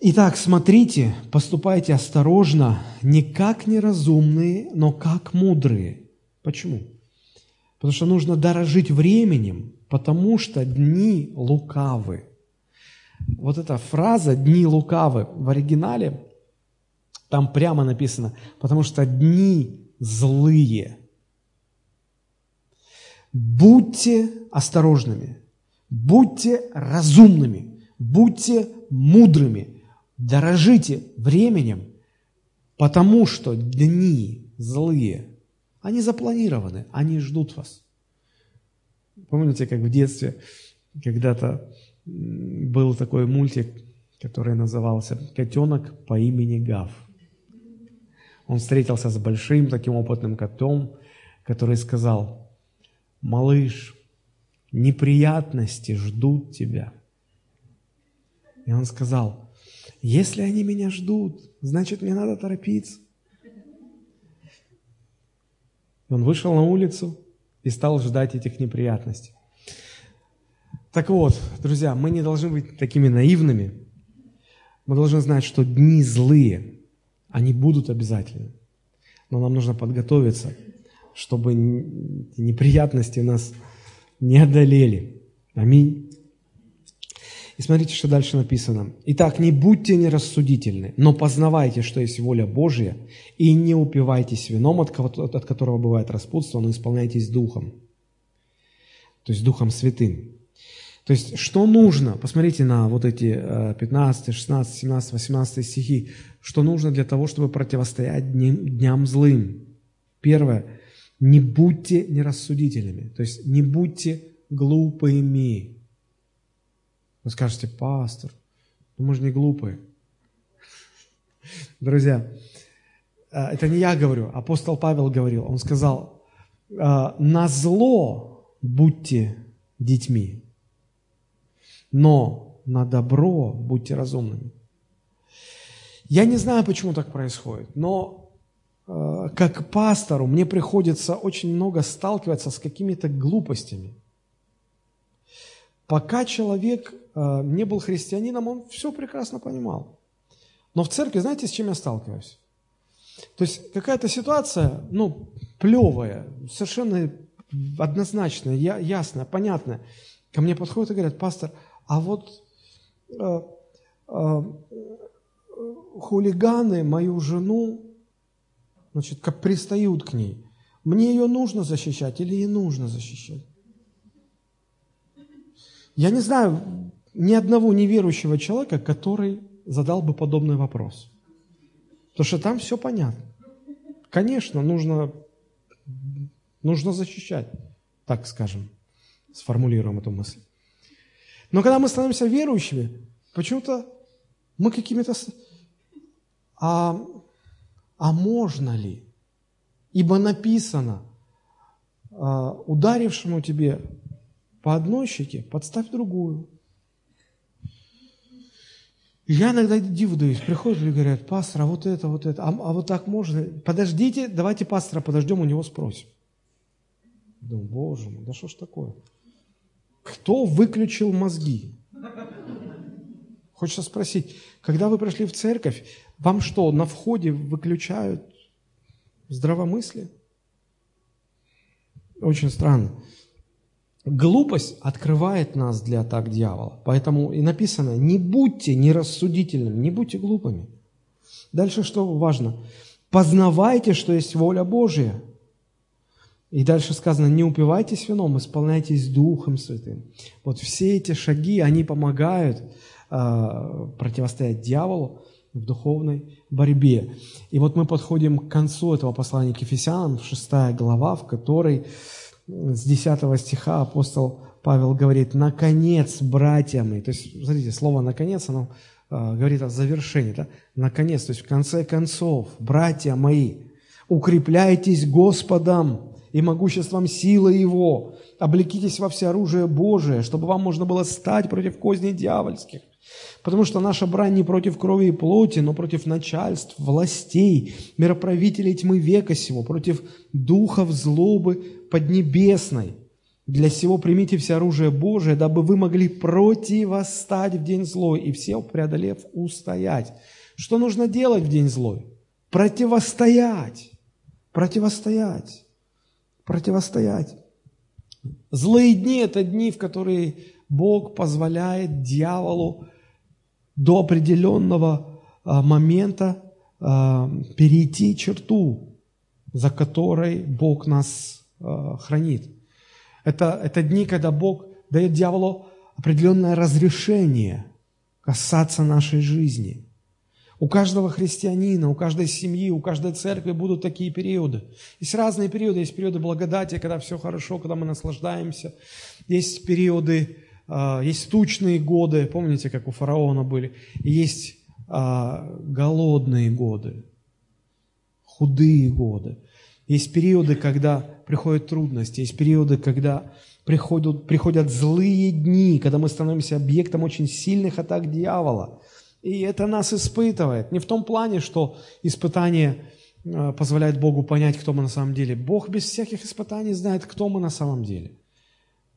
[SPEAKER 1] Итак, смотрите, поступайте осторожно, не как неразумные, но как мудрые. Почему? Потому что нужно дорожить временем, потому что дни лукавы. вот эта фраза «дни лукавы» в оригинале, там прямо написано, потому что дни злые. Будьте осторожными, будьте разумными, будьте мудрыми, дорожите временем, потому что дни злые, они запланированы, они ждут вас. Помните, как в детстве когда-то был такой мультик, который назывался «Котенок по имени Гав». Он встретился с большим таким опытным котом, который сказал, «Малыш, неприятности ждут тебя». И он сказал, «Если они меня ждут, значит, мне надо торопиться». Он вышел на улицу и стал ждать этих неприятностей. Так вот, друзья, мы не должны быть такими наивными. Мы должны знать, что дни злые, они будут обязательно. Но нам нужно подготовиться, чтобы неприятности нас не одолели. Аминь. И смотрите, что дальше написано. «Итак, не будьте нерассудительны, но познавайте, что есть воля Божья, и не упивайтесь вином, от, от которого бывает распутство, но исполняйтесь Духом». То есть Духом Святым. То есть, что нужно? Посмотрите на вот эти 15, 16, 17, 18 стихи. Что нужно для того, чтобы противостоять дням, дням злым? Первое. Не будьте нерассудительными. То есть, не будьте глупыми. Вы скажете, пастор, ну мы же не глупые. Друзья, э, это не я говорю, апостол Павел говорил. Он сказал, «Э, на зло будьте детьми, но на добро будьте разумными. Я не знаю, почему так происходит, но э, как пастору мне приходится очень много сталкиваться с какими-то глупостями. Пока человек не был христианином, он все прекрасно понимал. Но в церкви, знаете, с чем я сталкиваюсь? То есть какая-то ситуация, ну, плевая, совершенно однозначная, ясная, понятная. Ко мне подходят и говорят, пастор, а вот э, э, хулиганы мою жену, значит, как пристают к ней. Мне ее нужно защищать или не нужно защищать? Я не знаю ни одного неверующего человека, который задал бы подобный вопрос. Потому что там все понятно. Конечно, нужно, нужно защищать, так скажем, сформулируем эту мысль. Но когда мы становимся верующими, почему-то мы какими-то... А, а можно ли? Ибо написано, а, ударившему тебе по одной щеке, подставь другую. Я иногда диву даюсь, приходят и говорят, пастор, а вот это, вот это, а, а вот так можно? Подождите, давайте пастора подождем, у него спросим. Думаю, боже мой, да что ж такое? Кто выключил мозги? Хочется спросить, когда вы пришли в церковь, вам что, на входе выключают здравомыслие? Очень странно. Глупость открывает нас для атак дьявола. Поэтому и написано, не будьте нерассудительными, не будьте глупыми. Дальше что важно? Познавайте, что есть воля Божия. И дальше сказано, не упивайтесь вином, исполняйтесь Духом Святым. Вот все эти шаги, они помогают э, противостоять дьяволу в духовной борьбе. И вот мы подходим к концу этого послания к Ефесянам, 6 глава, в которой с 10 стиха апостол Павел говорит, «Наконец, братья мои». То есть, смотрите, слово «наконец», оно э, говорит о завершении. Да? Наконец, то есть в конце концов, братья мои, укрепляйтесь Господом и могуществом силы Его. Облекитесь во всеоружие Божие, чтобы вам можно было стать против козней дьявольских. Потому что наша брань не против крови и плоти, но против начальств, властей, мироправителей тьмы века сего, против духов злобы поднебесной. Для сего примите все оружие Божие, дабы вы могли противостать в день злой и все, преодолев, устоять. Что нужно делать в день злой? Противостоять. Противостоять противостоять. Злые дни – это дни, в которые Бог позволяет дьяволу до определенного а, момента а, перейти черту, за которой Бог нас а, хранит. Это, это дни, когда Бог дает дьяволу определенное разрешение касаться нашей жизни. У каждого христианина, у каждой семьи, у каждой церкви будут такие периоды. Есть разные периоды. Есть периоды благодати, когда все хорошо, когда мы наслаждаемся. Есть периоды, а, есть тучные годы, помните, как у фараона были. Есть а, голодные годы, худые годы. Есть периоды, когда приходят трудности, есть периоды, когда приходят, приходят злые дни, когда мы становимся объектом очень сильных атак дьявола. И это нас испытывает. Не в том плане, что испытание э, позволяет Богу понять, кто мы на самом деле. Бог без всяких испытаний знает, кто мы на самом деле.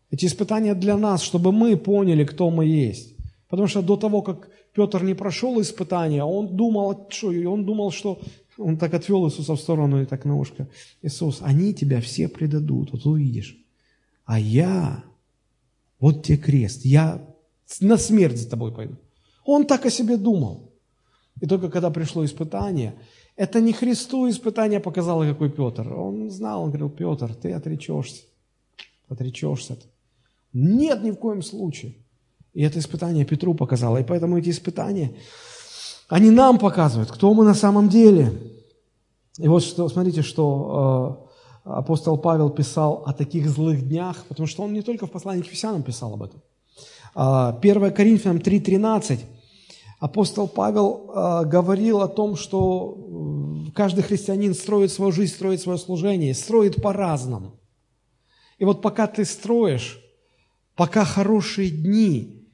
[SPEAKER 1] Эти испытания для нас, чтобы мы поняли, кто мы есть. Потому что до того, как Петр не прошел испытания, он думал, что, он думал, что он так отвел Иисуса в сторону и так на ушко. Иисус, они тебя все предадут, вот увидишь. А я, вот тебе крест, я на смерть за тобой пойду. Он так о себе думал. И только когда пришло испытание, это не Христу испытание показало, какой Петр. Он знал, он говорил, Петр, ты отречешься. Отречешься. Нет, ни в коем случае. И это испытание Петру показало. И поэтому эти испытания, они нам показывают, кто мы на самом деле. И вот что, смотрите, что э, апостол Павел писал о таких злых днях, потому что он не только в послании к Ефесянам писал об этом. 1 а, Коринфянам 3.13 апостол Павел а, говорил о том, что э, каждый христианин строит свою жизнь, строит свое служение, строит по-разному. И вот пока ты строишь, пока хорошие дни,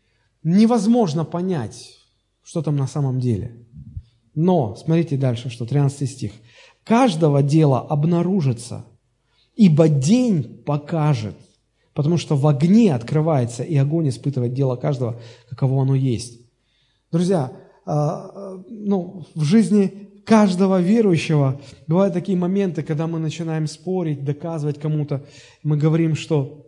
[SPEAKER 1] невозможно понять, что там на самом деле. Но, смотрите дальше, что 13 стих. «Каждого дела обнаружится, ибо день покажет, Потому что в огне открывается, и огонь испытывает дело каждого, каково оно есть. Друзья, а, а, ну, в жизни каждого верующего бывают такие моменты, когда мы начинаем спорить, доказывать кому-то. Мы говорим, что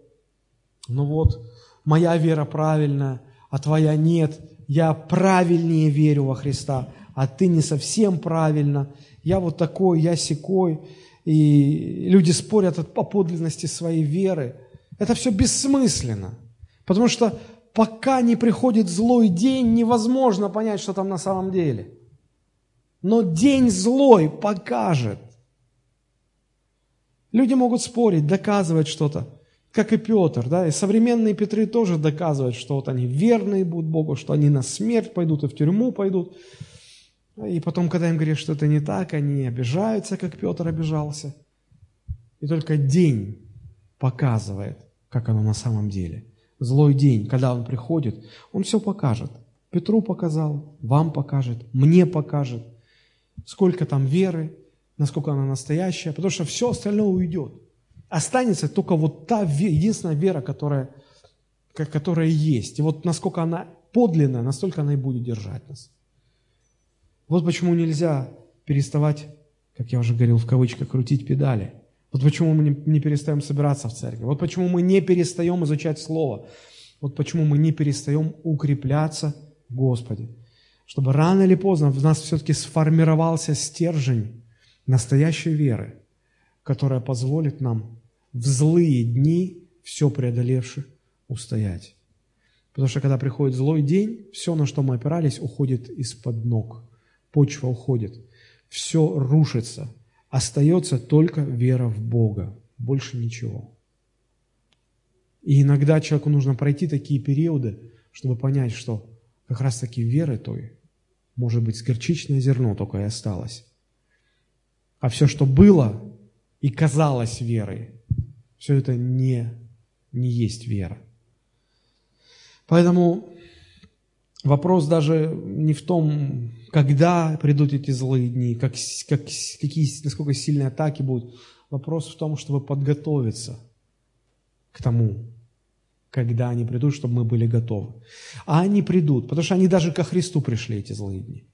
[SPEAKER 1] ну вот, моя вера правильная, а твоя нет. Я правильнее верю во Христа, а ты не совсем правильно. Я вот такой, я секой. И люди спорят о подлинности своей веры – это все бессмысленно. Потому что пока не приходит злой день, невозможно понять, что там на самом деле. Но день злой покажет. Люди могут спорить, доказывать что-то, как и Петр, да, и современные Петры тоже доказывают, что вот они верные будут Богу, что они на смерть пойдут и в тюрьму пойдут. И потом, когда им говорят, что это не так, они обижаются, как Петр обижался. И только день показывает, как оно на самом деле. Злой день, когда он приходит, он все покажет. Петру показал, вам покажет, мне покажет, сколько там веры, насколько она настоящая, потому что все остальное уйдет. Останется только вот та единственная вера, которая, которая есть. И вот насколько она подлинная, настолько она и будет держать нас. Вот почему нельзя переставать, как я уже говорил в кавычках, крутить педали. Вот почему мы не перестаем собираться в церкви. Вот почему мы не перестаем изучать Слово. Вот почему мы не перестаем укрепляться в Господе. Чтобы рано или поздно в нас все-таки сформировался стержень настоящей веры, которая позволит нам в злые дни, все преодолевши, устоять. Потому что когда приходит злой день, все, на что мы опирались, уходит из-под ног. Почва уходит. Все рушится – Остается только вера в Бога, больше ничего. И иногда человеку нужно пройти такие периоды, чтобы понять, что как раз-таки веры той, может быть, горчичное зерно только и осталось. А все, что было и казалось верой, все это не, не есть вера. Поэтому вопрос даже не в том, когда придут эти злые дни, как, как, какие, насколько сильные атаки будут. Вопрос в том, чтобы подготовиться к тому, когда они придут, чтобы мы были готовы. А они придут, потому что они даже ко Христу пришли, эти злые дни.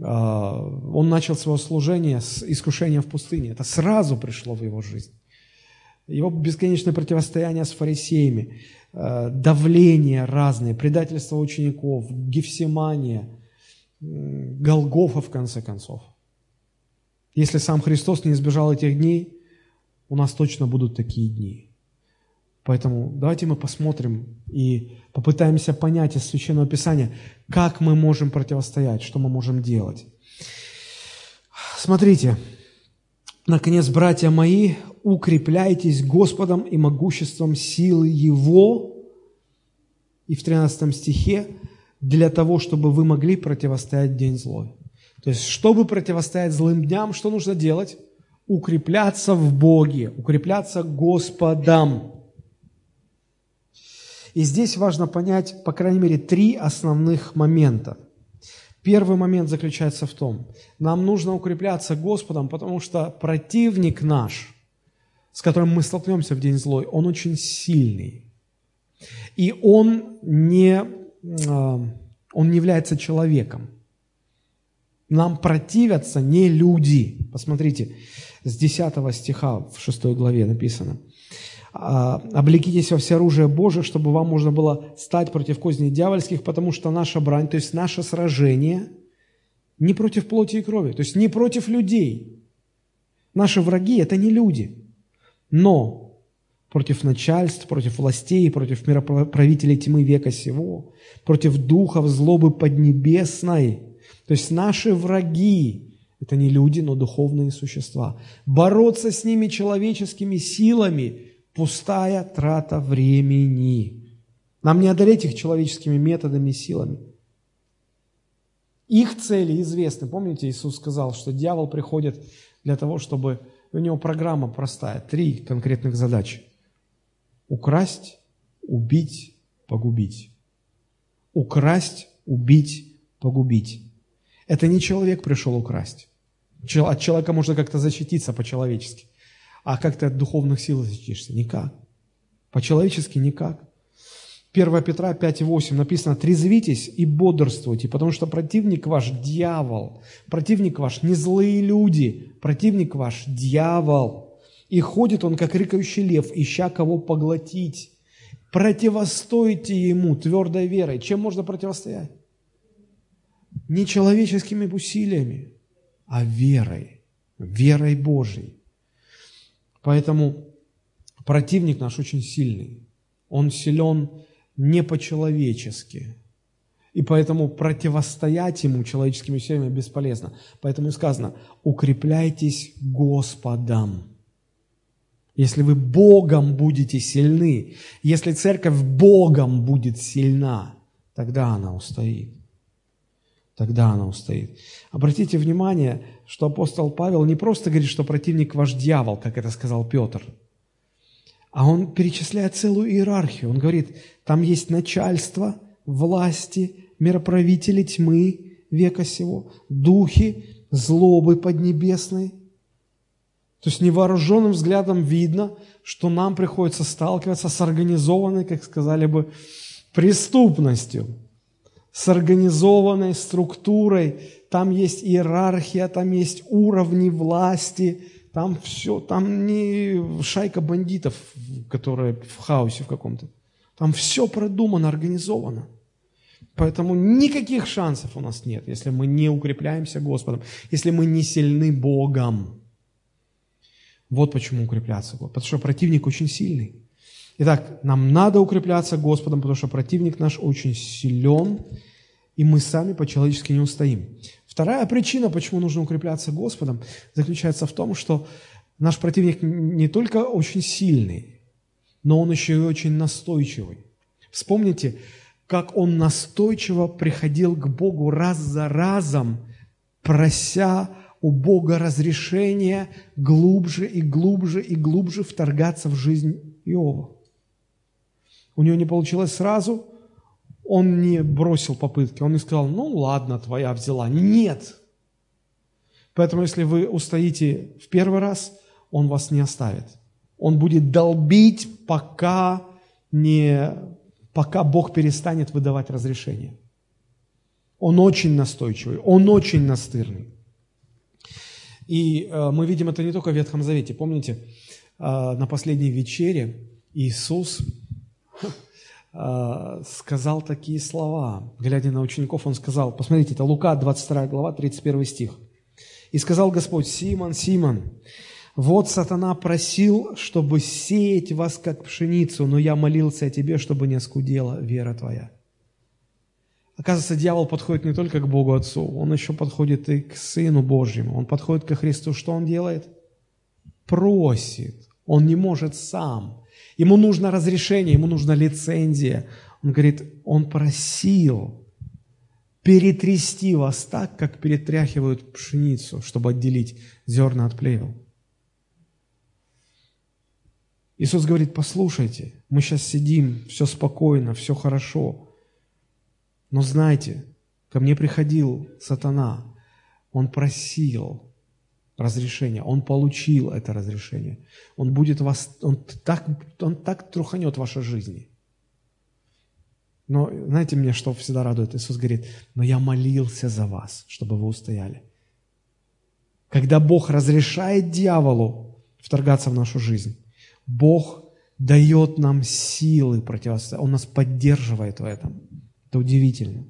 [SPEAKER 1] А, он начал свое служение с искушения в пустыне. Это сразу пришло в его жизнь. Его бесконечное противостояние с фарисеями, э, давление разные, предательство учеников, гефсимания, Голгофа, в конце концов. Если сам Христос не избежал этих дней, у нас точно будут такие дни. Поэтому давайте мы посмотрим и попытаемся понять из Священного Писания, как мы можем противостоять, что мы можем делать. Смотрите, наконец, братья мои, укрепляйтесь Господом и могуществом силы Его. И в 13 стихе, для того, чтобы вы могли противостоять день злой. То есть, чтобы противостоять злым дням, что нужно делать? Укрепляться в Боге, укрепляться Господом. И здесь важно понять, по крайней мере, три основных момента. Первый момент заключается в том, нам нужно укрепляться Господом, потому что противник наш, с которым мы столкнемся в день злой, он очень сильный. И он не, а, он не является человеком. Нам противятся не люди. Посмотрите, с 10 стиха в 6 главе написано – облекитесь во все оружие Божие, чтобы вам можно было стать против козней дьявольских, потому что наша брань, то есть наше сражение, не против плоти и крови, то есть не против людей. Наши враги – это не люди, но против начальств, против властей, против мироправителей тьмы века сего, против духов злобы поднебесной. То есть наши враги – это не люди, но духовные существа. Бороться с ними человеческими силами – Пустая трата времени. Нам не одолеть их человеческими методами и силами. Их цели известны. Помните, Иисус сказал, что дьявол приходит для того, чтобы... У него программа простая, три конкретных задачи. Украсть, убить, погубить. Украсть, убить, погубить. Это не человек пришел украсть. От человека можно как-то защититься по-человечески. А как ты от духовных сил защитишься? Никак. По-человечески никак. 1 Петра 5,8 написано, «Трезвитесь и бодрствуйте, потому что противник ваш – дьявол. Противник ваш – не злые люди, противник ваш – дьявол. И ходит он, как рыкающий лев, ища кого поглотить. Противостойте ему твердой верой». Чем можно противостоять? Не человеческими усилиями, а верой, верой Божией. Поэтому противник наш очень сильный. Он силен не по-человечески. И поэтому противостоять ему человеческими усилиями бесполезно. Поэтому и сказано, укрепляйтесь Господом. Если вы Богом будете сильны, если церковь Богом будет сильна, тогда она устоит тогда она устоит. Обратите внимание, что апостол Павел не просто говорит, что противник ваш дьявол, как это сказал Петр, а он перечисляет целую иерархию. Он говорит, там есть начальство, власти, мироправители тьмы века сего, духи, злобы поднебесной. То есть невооруженным взглядом видно, что нам приходится сталкиваться с организованной, как сказали бы, преступностью – с организованной структурой, там есть иерархия, там есть уровни власти, там все, там не шайка бандитов, которая в хаосе в каком-то. Там все продумано, организовано. Поэтому никаких шансов у нас нет, если мы не укрепляемся Господом, если мы не сильны Богом. Вот почему укрепляться. Потому что противник очень сильный. Итак, нам надо укрепляться Господом, потому что противник наш очень силен, и мы сами по-человечески не устоим. Вторая причина, почему нужно укрепляться Господом, заключается в том, что наш противник не только очень сильный, но он еще и очень настойчивый. Вспомните, как он настойчиво приходил к Богу раз за разом, прося у Бога разрешения глубже и глубже и глубже вторгаться в жизнь Иова. У него не получилось сразу, он не бросил попытки, он не сказал, ну ладно, твоя взяла. Нет. Поэтому, если вы устоите в первый раз, он вас не оставит. Он будет долбить, пока, не, пока Бог перестанет выдавать разрешение. Он очень настойчивый, он очень настырный. И э, мы видим это не только в Ветхом Завете. Помните, на последней вечере Иисус сказал такие слова. Глядя на учеников, Он сказал, посмотрите, это Лука, 22 глава, 31 стих. «И сказал Господь, Симон, Симон, вот сатана просил, чтобы сеять вас, как пшеницу, но я молился о тебе, чтобы не оскудела вера твоя». Оказывается, дьявол подходит не только к Богу Отцу, он еще подходит и к Сыну Божьему. Он подходит ко Христу. Что он делает? Просит. Он не может сам. Ему нужно разрешение, ему нужна лицензия. Он говорит, он просил перетрясти вас так, как перетряхивают пшеницу, чтобы отделить зерна от плевел. Иисус говорит, послушайте, мы сейчас сидим, все спокойно, все хорошо. Но знайте, ко мне приходил сатана, он просил разрешения, он получил это разрешение. Он будет вас, он так, он так труханет вашей жизни. Но знаете мне, что всегда радует? Иисус говорит, но я молился за вас, чтобы вы устояли. Когда Бог разрешает дьяволу вторгаться в нашу жизнь, Бог дает нам силы противостоять, Он нас поддерживает в этом. Это удивительно.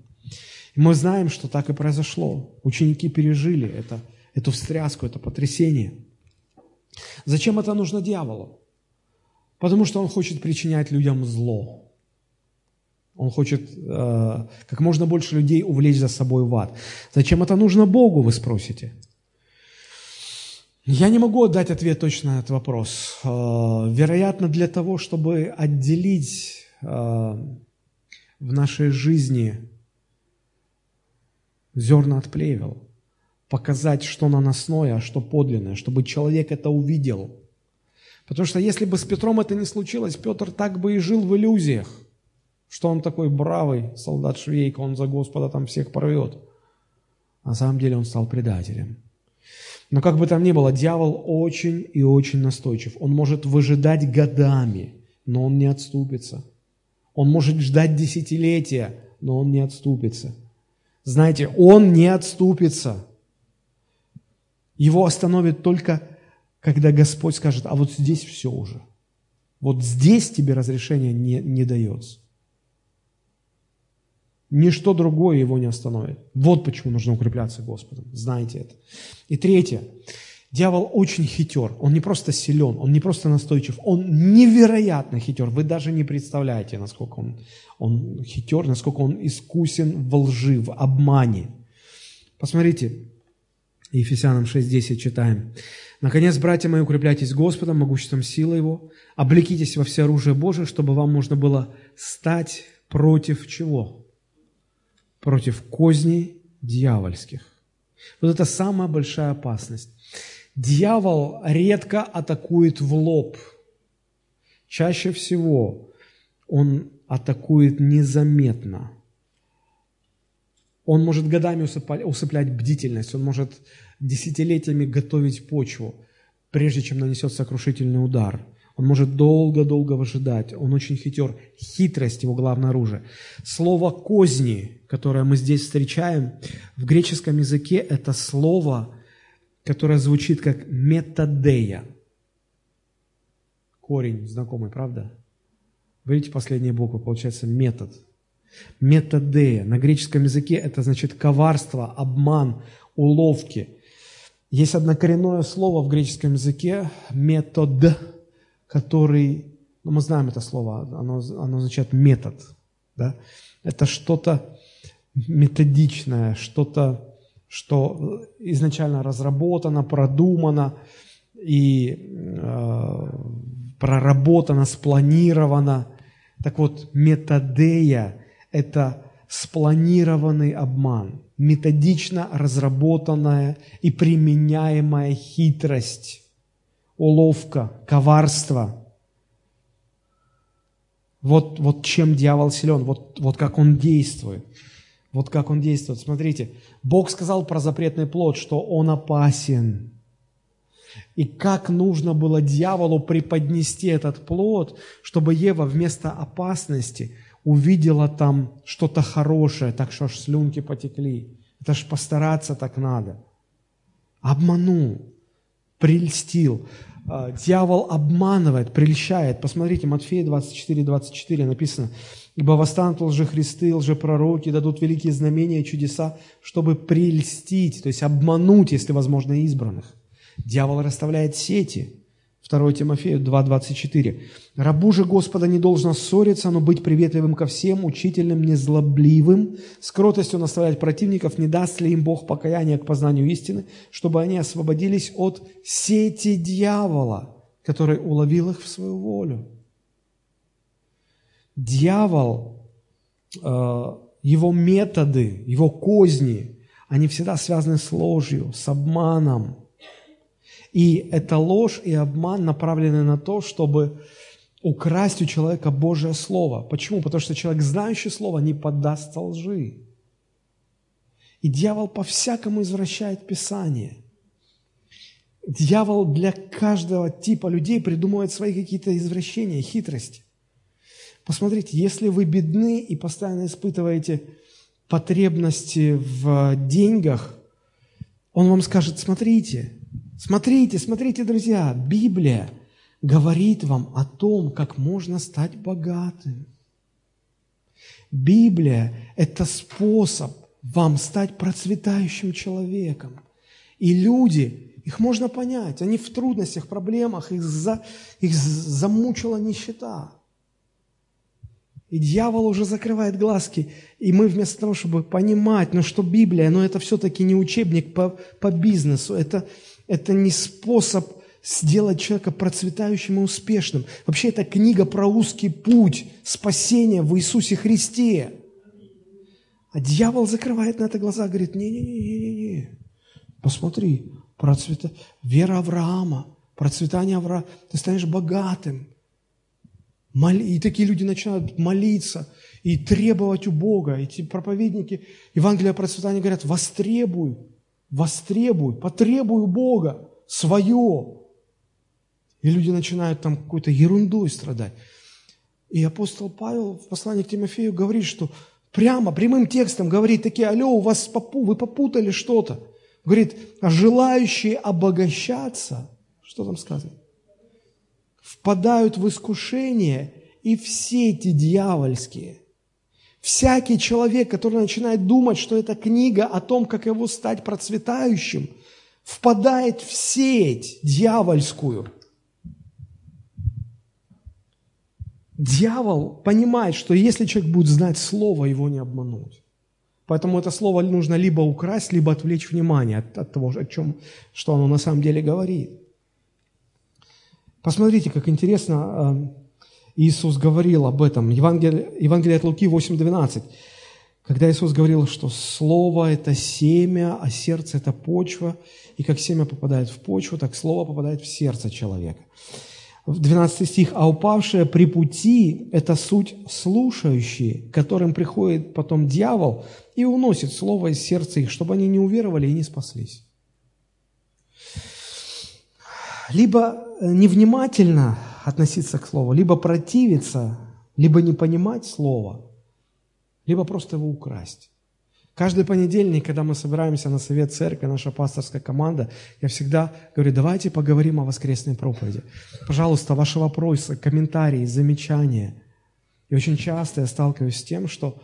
[SPEAKER 1] Мы знаем, что так и произошло. Ученики пережили это, эту встряску, это потрясение. Зачем это нужно дьяволу? Потому что он хочет причинять людям зло. Он хочет э, как можно больше людей увлечь за собой в ад. Зачем это нужно Богу, вы спросите? Я не могу дать ответ точно на этот вопрос. Э, вероятно, для того, чтобы отделить э, в нашей жизни зерна от плевел, показать, что наносное, а что подлинное, чтобы человек это увидел. Потому что если бы с Петром это не случилось, Петр так бы и жил в иллюзиях, что он такой бравый солдат Швейка, он за Господа там всех порвет. На самом деле он стал предателем. Но как бы там ни было, дьявол очень и очень настойчив. Он может выжидать годами, но он не отступится – он может ждать десятилетия, но он не отступится. Знаете, он не отступится. Его остановит только, когда Господь скажет, а вот здесь все уже. Вот здесь тебе разрешение не, не дается. Ничто другое его не остановит. Вот почему нужно укрепляться Господом. Знайте это. И третье. Дьявол очень хитер, он не просто силен, он не просто настойчив, он невероятно хитер. Вы даже не представляете, насколько он, он хитер, насколько он искусен во лжи, в обмане. Посмотрите, Ефесянам 6.10 читаем. «Наконец, братья мои, укрепляйтесь Господом, могуществом силы Его, облекитесь во все оружие Божие, чтобы вам можно было стать против чего? Против козней дьявольских». Вот это самая большая опасность. Дьявол редко атакует в лоб. Чаще всего он атакует незаметно. Он может годами усыплять бдительность, он может десятилетиями готовить почву, прежде чем нанесет сокрушительный удар. Он может долго-долго выжидать. Он очень хитер. Хитрость его главное оружие. Слово «козни», которое мы здесь встречаем, в греческом языке это слово – которая звучит как методея. Корень знакомый, правда? Видите последние буквы, получается метод. Методея. На греческом языке это значит коварство, обман, уловки. Есть однокоренное слово в греческом языке метод, который, ну, мы знаем это слово, оно, оно означает метод. Да? Это что-то методичное, что-то что изначально разработано, продумано и э, проработано, спланировано. Так вот, методея – это спланированный обман, методично разработанная и применяемая хитрость, уловка, коварство. Вот, вот чем дьявол силен, вот, вот как он действует. Вот как он действует. Смотрите, Бог сказал про запретный плод, что он опасен. И как нужно было дьяволу преподнести этот плод, чтобы Ева вместо опасности увидела там что-то хорошее, так что аж слюнки потекли. Это ж постараться так надо. Обманул, прельстил. А, дьявол обманывает, прельщает. Посмотрите, Матфея 24, 24 написано, «Ибо восстанут лжехристы, лжепророки, дадут великие знамения и чудеса, чтобы прельстить, то есть обмануть, если возможно, избранных». Дьявол расставляет сети – 2 Тимофею 2.24. «Рабу же Господа не должно ссориться, но быть приветливым ко всем, учительным, незлобливым, с кротостью наставлять противников, не даст ли им Бог покаяния к познанию истины, чтобы они освободились от сети дьявола, который уловил их в свою волю». Дьявол, э, его методы, его козни, они всегда связаны с ложью, с обманом – и эта ложь и обман направлены на то, чтобы украсть у человека Божье Слово. Почему? Потому что человек, знающий Слово, не поддастся лжи. И дьявол по-всякому извращает Писание. Дьявол для каждого типа людей придумывает свои какие-то извращения, хитрости. Посмотрите, если вы бедны и постоянно испытываете потребности в деньгах, он вам скажет, смотрите, Смотрите, смотрите, друзья, Библия говорит вам о том, как можно стать богатым. Библия – это способ вам стать процветающим человеком. И люди, их можно понять, они в трудностях, проблемах, их, за, их замучила нищета. И дьявол уже закрывает глазки, и мы вместо того, чтобы понимать, ну что Библия, но это все-таки не учебник по, по бизнесу, это, это не способ сделать человека процветающим и успешным. Вообще, это книга про узкий путь спасения в Иисусе Христе. А дьявол закрывает на это глаза, говорит, не-не-не-не-не, посмотри, процвета... вера Авраама, процветание Авраама, ты станешь богатым. И такие люди начинают молиться и требовать у Бога. Эти проповедники Евангелия процветания говорят, востребуй, востребуй, потребуй у Бога свое. И люди начинают там какой-то ерундой страдать. И апостол Павел в послании к Тимофею говорит, что прямо, прямым текстом говорит, такие, алло, у вас попу, вы попутали что-то. Говорит, а желающие обогащаться, что там сказано? Впадают в искушение и в сети дьявольские. Всякий человек, который начинает думать, что это книга о том, как его стать процветающим, впадает в сеть дьявольскую. Дьявол понимает, что если человек будет знать слово, его не обмануть. Поэтому это слово нужно либо украсть, либо отвлечь внимание от, от того, о чем, что оно на самом деле говорит. Посмотрите, как интересно, Иисус говорил об этом. Евангелие, Евангелие от Луки 8.12. Когда Иисус говорил, что Слово – это семя, а сердце – это почва, и как семя попадает в почву, так Слово попадает в сердце человека. 12 стих. «А упавшие при пути – это суть слушающие, которым приходит потом дьявол и уносит Слово из сердца их, чтобы они не уверовали и не спаслись». Либо невнимательно относиться к Слову, либо противиться, либо не понимать Слово, либо просто его украсть. Каждый понедельник, когда мы собираемся на совет церкви, наша пасторская команда, я всегда говорю, давайте поговорим о воскресной проповеди. Пожалуйста, ваши вопросы, комментарии, замечания. И очень часто я сталкиваюсь с тем, что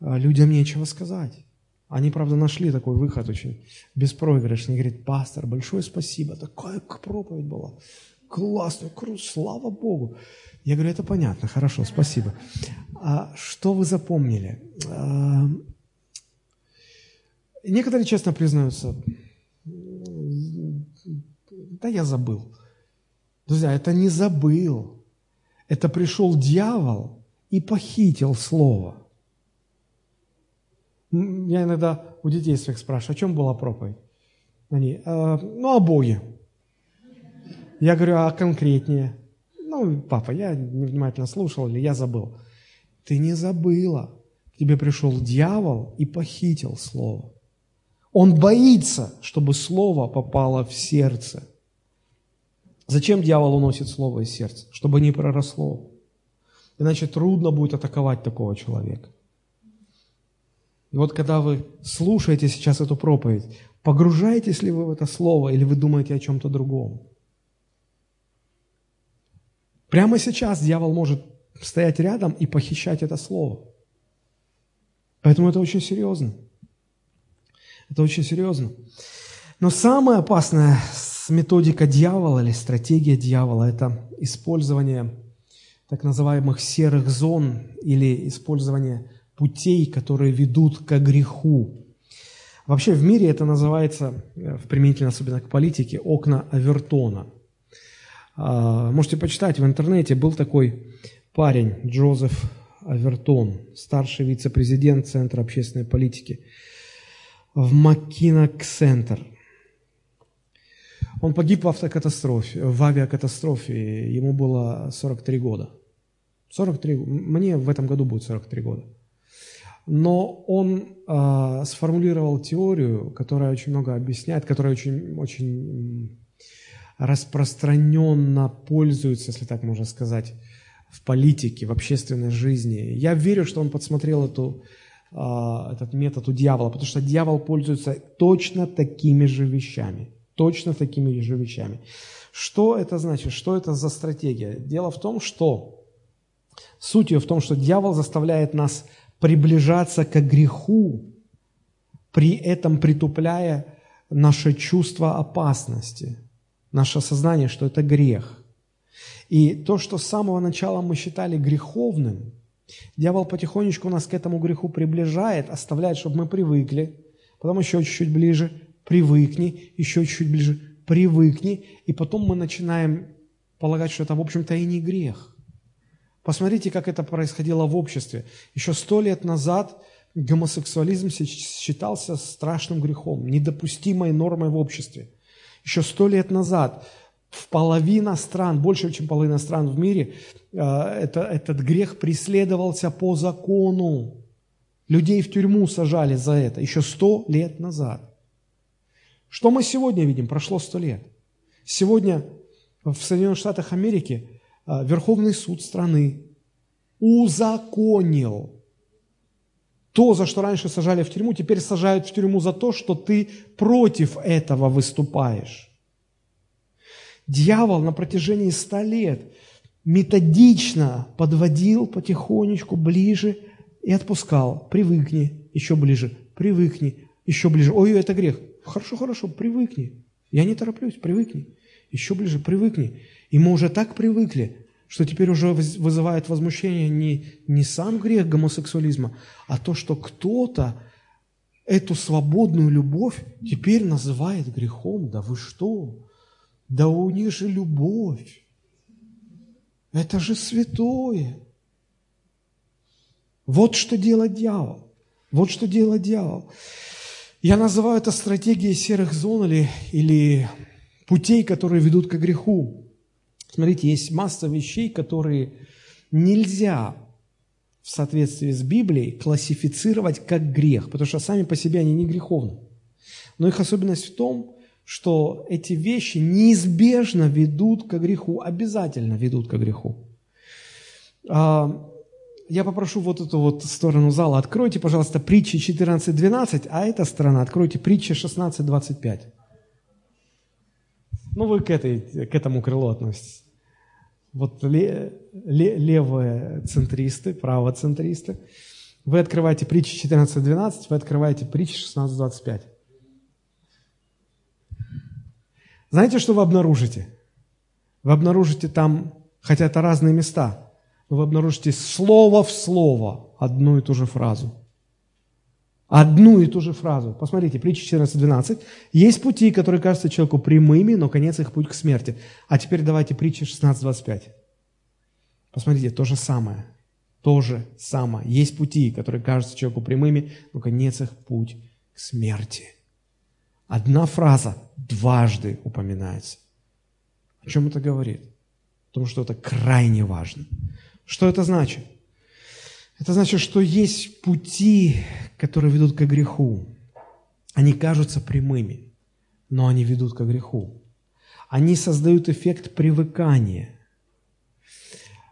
[SPEAKER 1] э, людям нечего сказать. Они, правда, нашли такой выход очень беспроигрышный. Говорит, пастор, большое спасибо, такая проповедь была классно, круто, слава Богу. Я говорю, это понятно, хорошо, спасибо. А что вы запомнили? А, некоторые честно признаются, да я забыл. Друзья, это не забыл. Это пришел дьявол и похитил слово. Я иногда у детей своих спрашиваю, о чем была проповедь? Они, «А, ну, о Боге. Я говорю, а конкретнее? Ну, папа, я невнимательно слушал или я забыл. Ты не забыла. К тебе пришел дьявол и похитил слово. Он боится, чтобы слово попало в сердце. Зачем дьявол уносит слово из сердца? Чтобы не проросло. Иначе трудно будет атаковать такого человека. И вот когда вы слушаете сейчас эту проповедь, погружаетесь ли вы в это слово или вы думаете о чем-то другом? Прямо сейчас дьявол может стоять рядом и похищать это слово. Поэтому это очень серьезно. Это очень серьезно. Но самая опасная методика дьявола или стратегия дьявола – это использование так называемых серых зон или использование путей, которые ведут к греху. Вообще в мире это называется, э, в применительно особенно к политике, окна Авертона. А, можете почитать в интернете, был такой парень Джозеф Авертон, старший вице-президент Центра общественной политики в Маккинок-центр. Он погиб в автокатастрофе, в авиакатастрофе, ему было 43 года. 43, мне в этом году будет 43 года. Но он э, сформулировал теорию, которая очень много объясняет, которая очень, очень распространенно пользуется, если так можно сказать, в политике, в общественной жизни. Я верю, что он подсмотрел эту, э, этот метод у дьявола, потому что дьявол пользуется точно такими же вещами. Точно такими же вещами. Что это значит? Что это за стратегия? Дело в том, что суть ее в том, что дьявол заставляет нас приближаться к греху, при этом притупляя наше чувство опасности, наше сознание, что это грех. И то, что с самого начала мы считали греховным, дьявол потихонечку нас к этому греху приближает, оставляет, чтобы мы привыкли, потом еще чуть-чуть ближе, привыкни, еще чуть-чуть ближе, привыкни, и потом мы начинаем полагать, что это, в общем-то, и не грех. Посмотрите, как это происходило в обществе. Еще сто лет назад гомосексуализм считался страшным грехом, недопустимой нормой в обществе. Еще сто лет назад в половина стран, больше, чем половина стран в мире, э, это, этот грех преследовался по закону. Людей в тюрьму сажали за это еще сто лет назад. Что мы сегодня видим? Прошло сто лет. Сегодня в Соединенных Штатах Америки а, Верховный суд страны узаконил то, за что раньше сажали в тюрьму, теперь сажают в тюрьму за то, что ты против этого выступаешь. Дьявол на протяжении ста лет методично подводил потихонечку ближе и отпускал. Привыкни, еще ближе, привыкни, еще ближе. Ой, это грех. Хорошо, хорошо, привыкни. Я не тороплюсь, привыкни. Еще ближе, привыкни. И мы уже так привыкли, что теперь уже вызывает возмущение не, не сам грех гомосексуализма, а то, что кто-то эту свободную любовь теперь называет грехом. Да вы что? Да у них же любовь. Это же святое. Вот что делает дьявол. Вот что делает дьявол. Я называю это стратегией серых зон или, или путей, которые ведут к греху. Смотрите, есть масса вещей, которые нельзя в соответствии с Библией классифицировать как грех, потому что сами по себе они не греховны. Но их особенность в том, что эти вещи неизбежно ведут к греху, обязательно ведут к греху. А, я попрошу вот эту вот сторону зала, откройте, пожалуйста, притчи 14.12, а эта сторона откройте притчи 16.25. Ну, вы к, этой, к этому крылу относитесь. Вот ле, ле, левые центристы, правоцентристы. Вы открываете притчи 14.12, вы открываете притчи 16.25. Знаете, что вы обнаружите? Вы обнаружите там, хотя это разные места, но вы обнаружите слово в слово одну и ту же фразу – Одну и ту же фразу. Посмотрите, притча 14.12. Есть пути, которые кажутся человеку прямыми, но конец их путь к смерти. А теперь давайте притча 16.25. Посмотрите, то же самое. То же самое. Есть пути, которые кажутся человеку прямыми, но конец их путь к смерти. Одна фраза дважды упоминается. О чем это говорит? О том, что это крайне важно. Что это значит? Это значит, что есть пути, которые ведут к греху. Они кажутся прямыми, но они ведут к греху. Они создают эффект привыкания.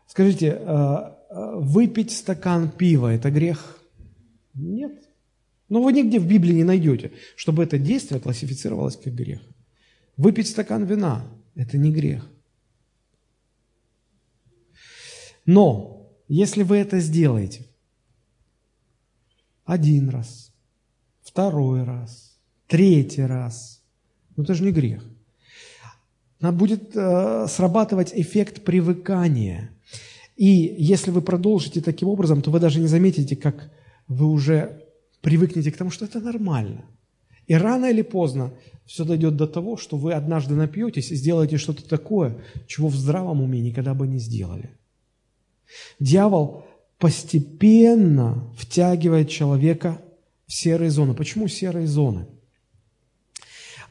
[SPEAKER 1] Скажите, э, э, выпить стакан пива – это грех? Нет. Но вы нигде в Библии не найдете, чтобы это действие классифицировалось как грех. Выпить стакан вина – это не грех. Но если вы это сделаете один раз, второй раз, третий раз, ну это же не грех. Нам будет э, срабатывать эффект привыкания. И если вы продолжите таким образом, то вы даже не заметите, как вы уже привыкнете к тому, что это нормально. И рано или поздно все дойдет до того, что вы однажды напьетесь и сделаете что-то такое, чего в здравом уме никогда бы не сделали. Дьявол постепенно втягивает человека в серые зоны. Почему серые зоны?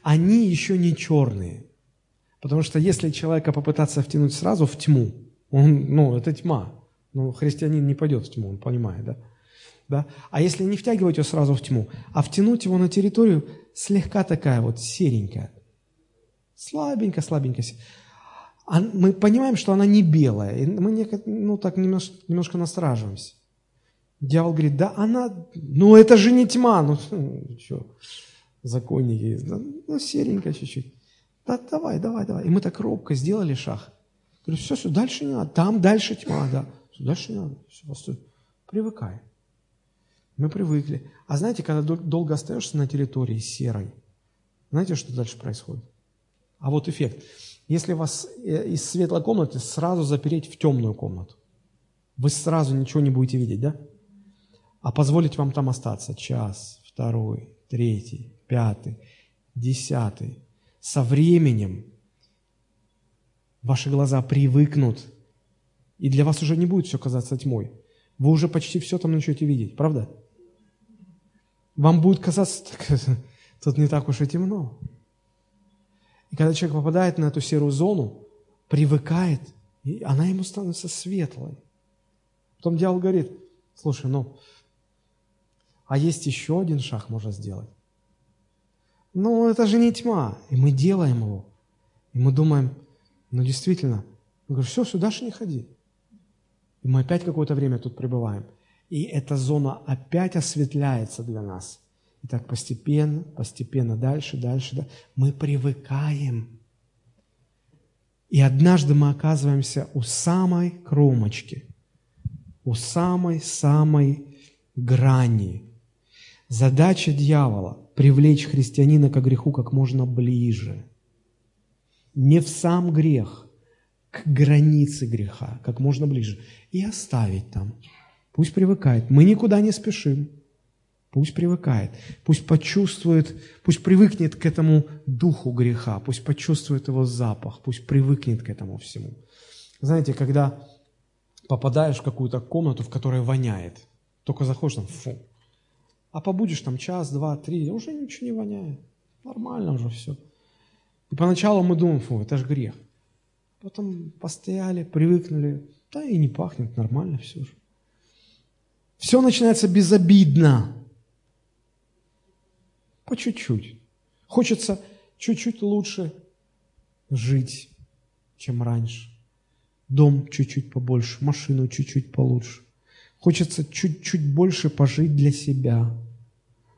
[SPEAKER 1] Они еще не черные. Потому что если человека попытаться втянуть сразу в тьму, он, ну, это тьма. Ну, христианин не пойдет в тьму, он понимает, да? да? А если не втягивать его сразу в тьму, а втянуть его на территорию слегка такая вот серенькая, слабенько, слабенько. Мы понимаем, что она не белая, и мы ну, так немножко, немножко настраживаемся. Дьявол говорит, да она, ну это же не тьма, ну что, законники, ну серенькая чуть-чуть. Да давай, давай, давай. И мы так робко сделали шаг. Говорю, все, все, дальше не надо, там дальше тьма, да. Все, дальше не надо, все, постой. Привыкай. Мы привыкли. А знаете, когда долго остаешься на территории серой, знаете, что дальше происходит? А вот эффект. Если вас э, из светлой комнаты сразу запереть в темную комнату, вы сразу ничего не будете видеть, да? А позволить вам там остаться час, второй, третий, пятый, десятый. Со временем ваши глаза привыкнут, и для вас уже не будет все казаться тьмой. Вы уже почти все там начнете видеть, правда? вам будет казаться, так, тут не так уж и темно. И когда человек попадает на эту серую зону, привыкает, и она ему становится светлой. Потом дьявол говорит, слушай, ну, а есть еще один шаг можно сделать. Ну, это же не тьма. И мы делаем его. И мы думаем, ну, действительно. Он говорит, все, сюда же не ходи. И мы опять какое-то время тут пребываем – и эта зона опять осветляется для нас. И так постепенно, постепенно, дальше, дальше, да, мы привыкаем. И однажды мы оказываемся у самой кромочки, у самой-самой грани. Задача дьявола – привлечь христианина к греху как можно ближе. Не в сам грех, к границе греха, как можно ближе. И оставить там – Пусть привыкает. Мы никуда не спешим. Пусть привыкает. Пусть почувствует, пусть привыкнет к этому духу греха, пусть почувствует его запах, пусть привыкнет к этому всему. Знаете, когда попадаешь в какую-то комнату, в которой воняет, только заходишь там, фу, а побудешь там час, два, три, уже ничего не воняет. Нормально уже все. И поначалу мы думаем, фу, это же грех. Потом постояли, привыкнули, да и не пахнет, нормально все же. Все начинается безобидно. По чуть-чуть. Хочется чуть-чуть лучше жить, чем раньше. Дом чуть-чуть побольше, машину чуть-чуть получше. Хочется чуть-чуть больше пожить для себя.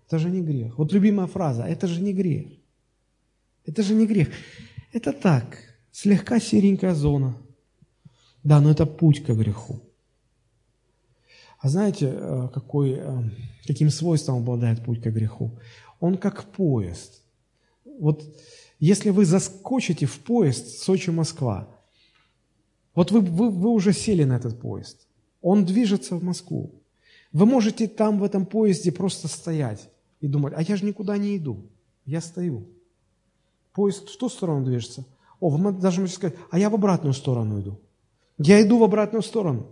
[SPEAKER 1] Это же не грех. Вот любимая фраза, это же не грех. Это же не грех. Это так, слегка серенькая зона. Да, но это путь к греху. А знаете, э, какой, э, каким свойством обладает путь к греху? Он как поезд. Вот если вы заскочите в поезд Сочи-Москва, вот вы, вы, вы уже сели на этот поезд, он движется в Москву. Вы можете там в этом поезде просто стоять и думать, а я же никуда не иду, я стою. Поезд в ту сторону движется. О, вы даже можете сказать, а я в обратную сторону иду. Я иду в обратную сторону.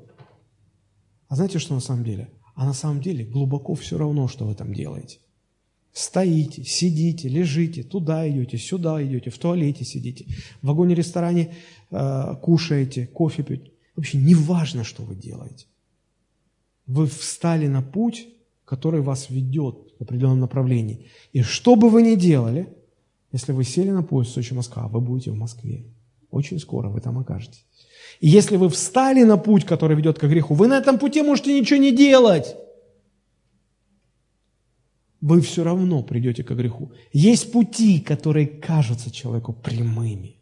[SPEAKER 1] А знаете, что на самом деле? А на самом деле глубоко все равно, что вы там делаете. Стоите, сидите, лежите, туда идете, сюда идете, в туалете сидите, в вагоне-ресторане э, кушаете, кофе пьете. Вообще не важно, что вы делаете. Вы встали на путь, который вас ведет в определенном направлении. И что бы вы ни делали, если вы сели на поезд Сочи-Москва, вы будете в Москве. Очень скоро вы там окажетесь. И если вы встали на путь, который ведет к греху, вы на этом пути можете ничего не делать. Вы все равно придете к греху. Есть пути, которые кажутся человеку прямыми.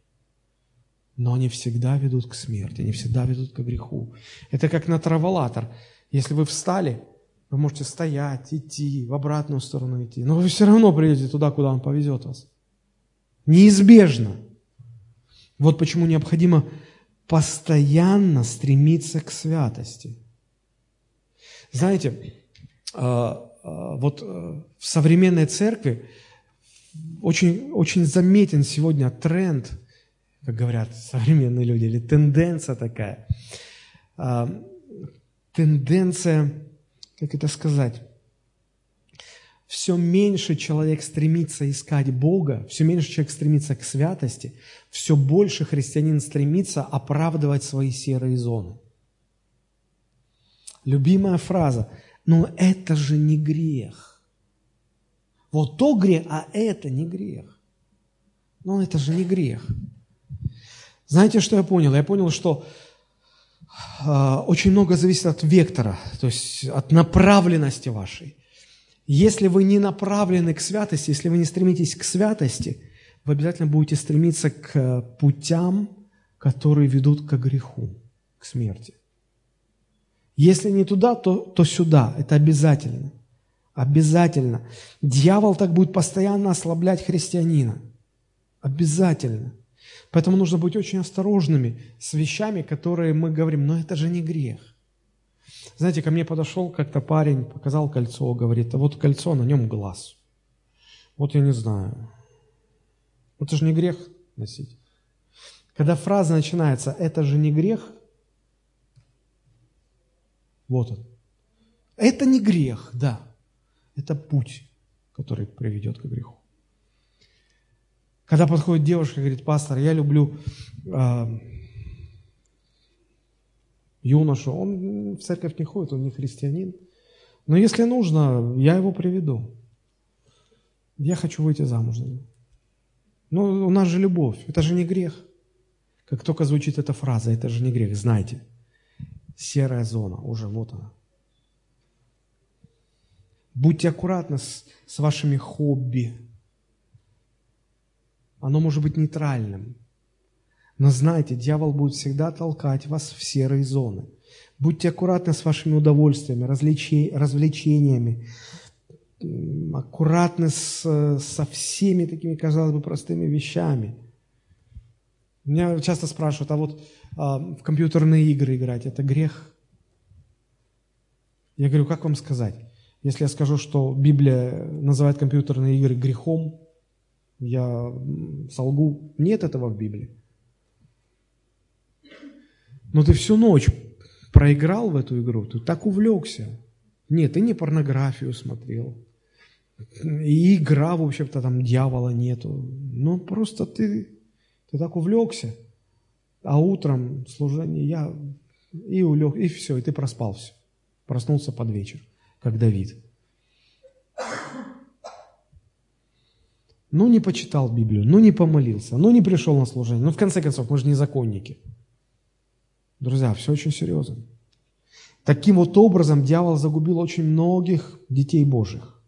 [SPEAKER 1] но они всегда ведут к смерти, они всегда ведут к греху. Это как на траволатор. Если вы встали, вы можете стоять, идти, в обратную сторону идти, но вы все равно придете туда, куда он повезет вас. Неизбежно. Вот почему необходимо постоянно стремиться к святости. Знаете, а, вот э, в современной церкви очень, очень заметен сегодня тренд, как говорят современные люди, или тенденция такая. А, тенденция, как это сказать, все меньше человек стремится искать Бога, все меньше человек стремится к святости, все больше христианин стремится оправдывать свои серые зоны. Любимая фраза «но это же не грех». Вот то грех, а это не грех. Но это же не грех. Знаете, что я понял? Я понял, что э, очень много зависит от вектора, то есть от направленности вашей. Если вы не направлены к святости, если вы не стремитесь к святости, вы обязательно будете стремиться к путям, которые ведут к греху, к смерти. Если не туда, то, то сюда. Это обязательно. Обязательно. Дьявол так будет постоянно ослаблять христианина. Обязательно. Поэтому нужно быть очень осторожными с вещами, которые мы говорим, но это же не грех. Знаете, ко мне подошел как-то парень, показал кольцо, говорит, а вот кольцо, на нем глаз. Вот я не знаю. Это же не грех носить. Когда фраза начинается «это же не грех», вот он. Это не грех, да. Это путь, который приведет к греху. Когда подходит девушка и говорит, пастор, я люблю э, юношу, он в церковь не ходит, он не христианин. Но если нужно, я его приведу. Я хочу выйти замуж за него. Ну, у нас же любовь, это же не грех. Как только звучит эта фраза, это же не грех, знайте. Серая зона, уже вот она. Будьте аккуратны с, с вашими хобби. Оно может быть нейтральным. Но знайте, дьявол будет всегда толкать вас в серые зоны. Будьте аккуратны с вашими удовольствиями, развлечениями. Аккуратны с, со всеми такими, казалось бы, простыми вещами. Меня часто спрашивают, а вот в компьютерные игры играть – это грех? Я говорю, как вам сказать? Если я скажу, что Библия называет компьютерные игры грехом, я солгу. Нет этого в Библии. Но ты всю ночь проиграл в эту игру, ты так увлекся. Нет, ты не порнографию смотрел. И игра, в общем-то, там дьявола нету. Ну, просто ты, ты так увлекся. А утром служение я и улег, и все, и ты проспал все. Проснулся под вечер, как Давид. Ну, не почитал Библию, ну, не помолился, ну, не пришел на служение. Ну, в конце концов, мы же не законники. Друзья, все очень серьезно. Таким вот образом дьявол загубил очень многих детей Божьих.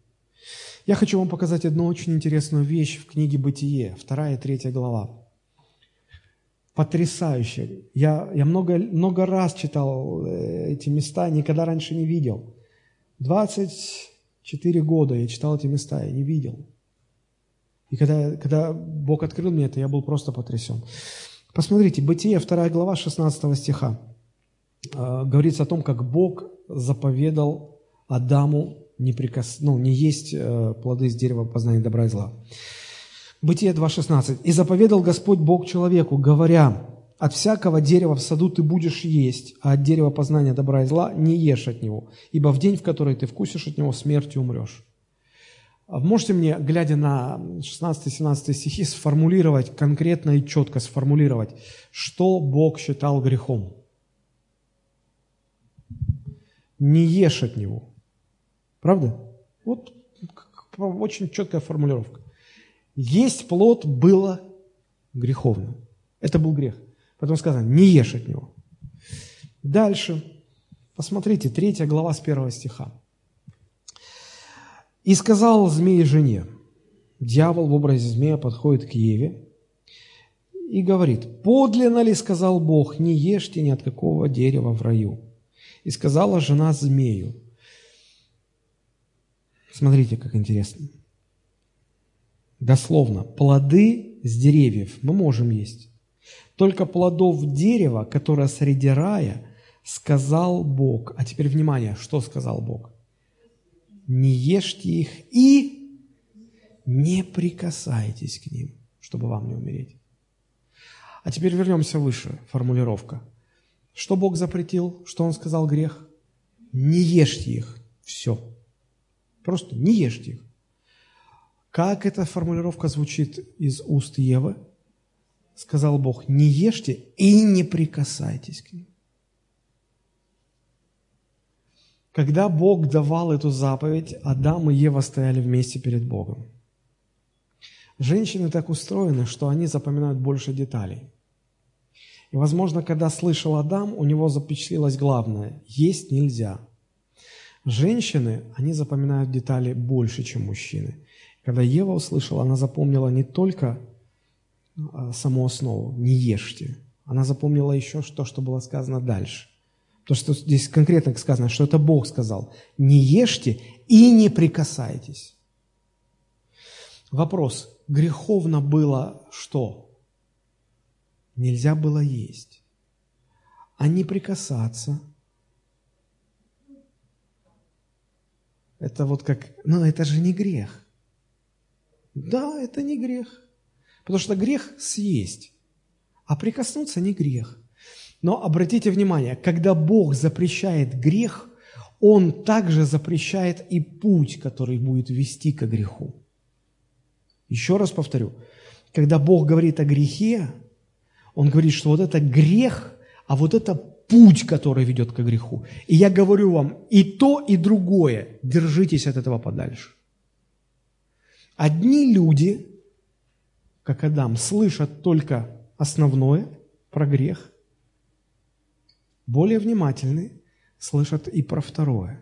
[SPEAKER 1] Я хочу вам показать одну очень интересную вещь в книге «Бытие», вторая и третья глава. Потрясающе. Я, я много, много раз читал э, эти места, никогда раньше не видел. 24 года я читал эти места, я не видел. И когда, когда Бог открыл мне это, я был просто потрясен. Посмотрите, Бытие, 2 глава, 16 стиха. Э, говорится о том, как Бог заповедал Адаму не, прикас... ну, не есть э, плоды с дерева познания добра и зла. Бытие 2.16. «И заповедал Господь Бог человеку, говоря, от всякого дерева в саду ты будешь есть, а от дерева познания добра и зла не ешь от него, ибо в день, в который ты вкусишь от него, смертью умрешь». А можете мне, глядя на 16-17 стихи, сформулировать, конкретно и четко сформулировать, что Бог считал грехом? Не ешь от него. Правда? Вот очень четкая формулировка. Есть плод было греховным. Это был грех. Потом сказано, не ешь от него. Дальше. Посмотрите, третья глава с первого стиха. И сказал змей жене, дьявол в образе змея подходит к Еве и говорит, «Подлинно ли, — сказал Бог, — не ешьте ни от какого дерева в раю?» И сказала жена змею. Смотрите, как интересно. Дословно, плоды с деревьев мы можем есть. Только плодов дерева, которое среди рая, сказал Бог. А теперь внимание, что сказал Бог? Не ешьте их и не прикасайтесь к ним, чтобы вам не умереть. А теперь вернемся выше, формулировка. Что Бог запретил? Что Он сказал грех? Не ешьте их. Все. Просто не ешьте их. Как эта формулировка звучит из уст Евы? Сказал Бог, не ешьте и не прикасайтесь к ним. Когда Бог давал эту заповедь, Адам и Ева стояли вместе перед Богом. Женщины так устроены, что они запоминают больше деталей. И, возможно, когда слышал Адам, у него запечатлелось главное – есть нельзя. Женщины, они запоминают детали больше, чем мужчины. Когда Ева услышала, она запомнила не только а, саму основу – не ешьте. Она запомнила еще то, что было сказано дальше. Потому что здесь конкретно сказано, что это Бог сказал. Не ешьте и не прикасайтесь. Вопрос. Греховно было что? Нельзя было есть. А не прикасаться. Это вот как, ну это же не грех. Да, это не грех. Потому что грех съесть, а прикоснуться не грех. Но обратите внимание, когда Бог запрещает грех, Он также запрещает и путь, который будет вести к греху. Еще раз повторю, когда Бог говорит о грехе, Он говорит, что вот это грех, а вот это путь, который ведет к греху. И я говорю вам, и то, и другое, держитесь от этого подальше. Одни люди, как Адам, слышат только основное про грех, более внимательные слышат и про второе.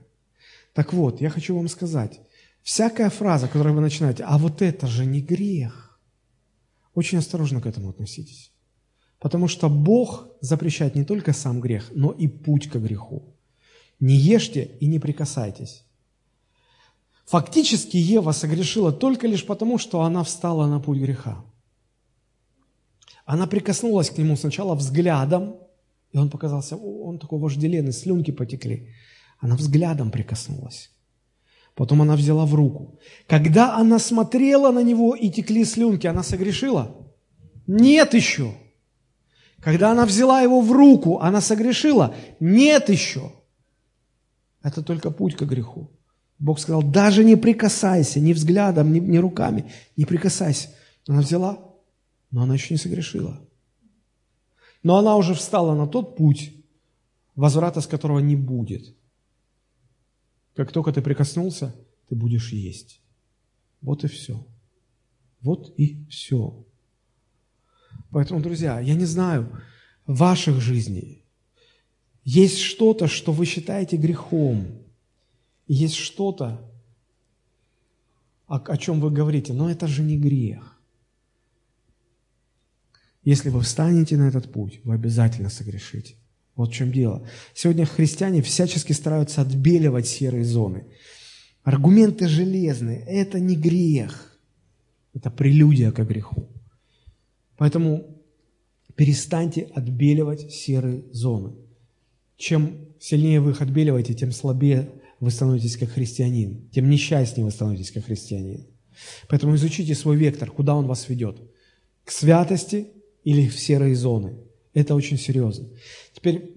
[SPEAKER 1] Так вот, я хочу вам сказать, всякая фраза, которую вы начинаете, а вот это же не грех, очень осторожно к этому относитесь. Потому что Бог запрещает не только сам грех, но и путь к греху. Не ешьте и не прикасайтесь. Фактически Ева согрешила только лишь потому, что она встала на путь греха. Она прикоснулась к нему сначала взглядом, и он показался, он такой вожделенный, слюнки потекли. Она взглядом прикоснулась. Потом она взяла в руку. Когда она смотрела на него и текли слюнки, она согрешила? Нет еще. Когда она взяла его в руку, она согрешила? Нет еще. Это только путь к греху. Бог сказал, даже не прикасайся, ни взглядом, ни, ни руками, не прикасайся. Она взяла, но она еще не согрешила. Но она уже встала на тот путь, возврата с которого не будет. Как только ты прикоснулся, ты будешь есть. Вот и все. Вот и все. Поэтому, друзья, я не знаю, ваших жизней есть что-то, что вы считаете грехом. Есть что-то, о, о чем вы говорите, но это же не грех. Если вы встанете на этот путь, вы обязательно согрешите. Вот в чем дело. Сегодня христиане всячески стараются отбеливать серые зоны. Аргументы железные – это не грех. Это прелюдия к греху. Поэтому перестаньте отбеливать серые зоны. Чем сильнее вы их отбеливаете, тем слабее вы становитесь как христианин, тем несчастнее вы становитесь как христианин. Поэтому изучите свой вектор, куда он вас ведет. К святости или в серые зоны. Это очень серьезно. Теперь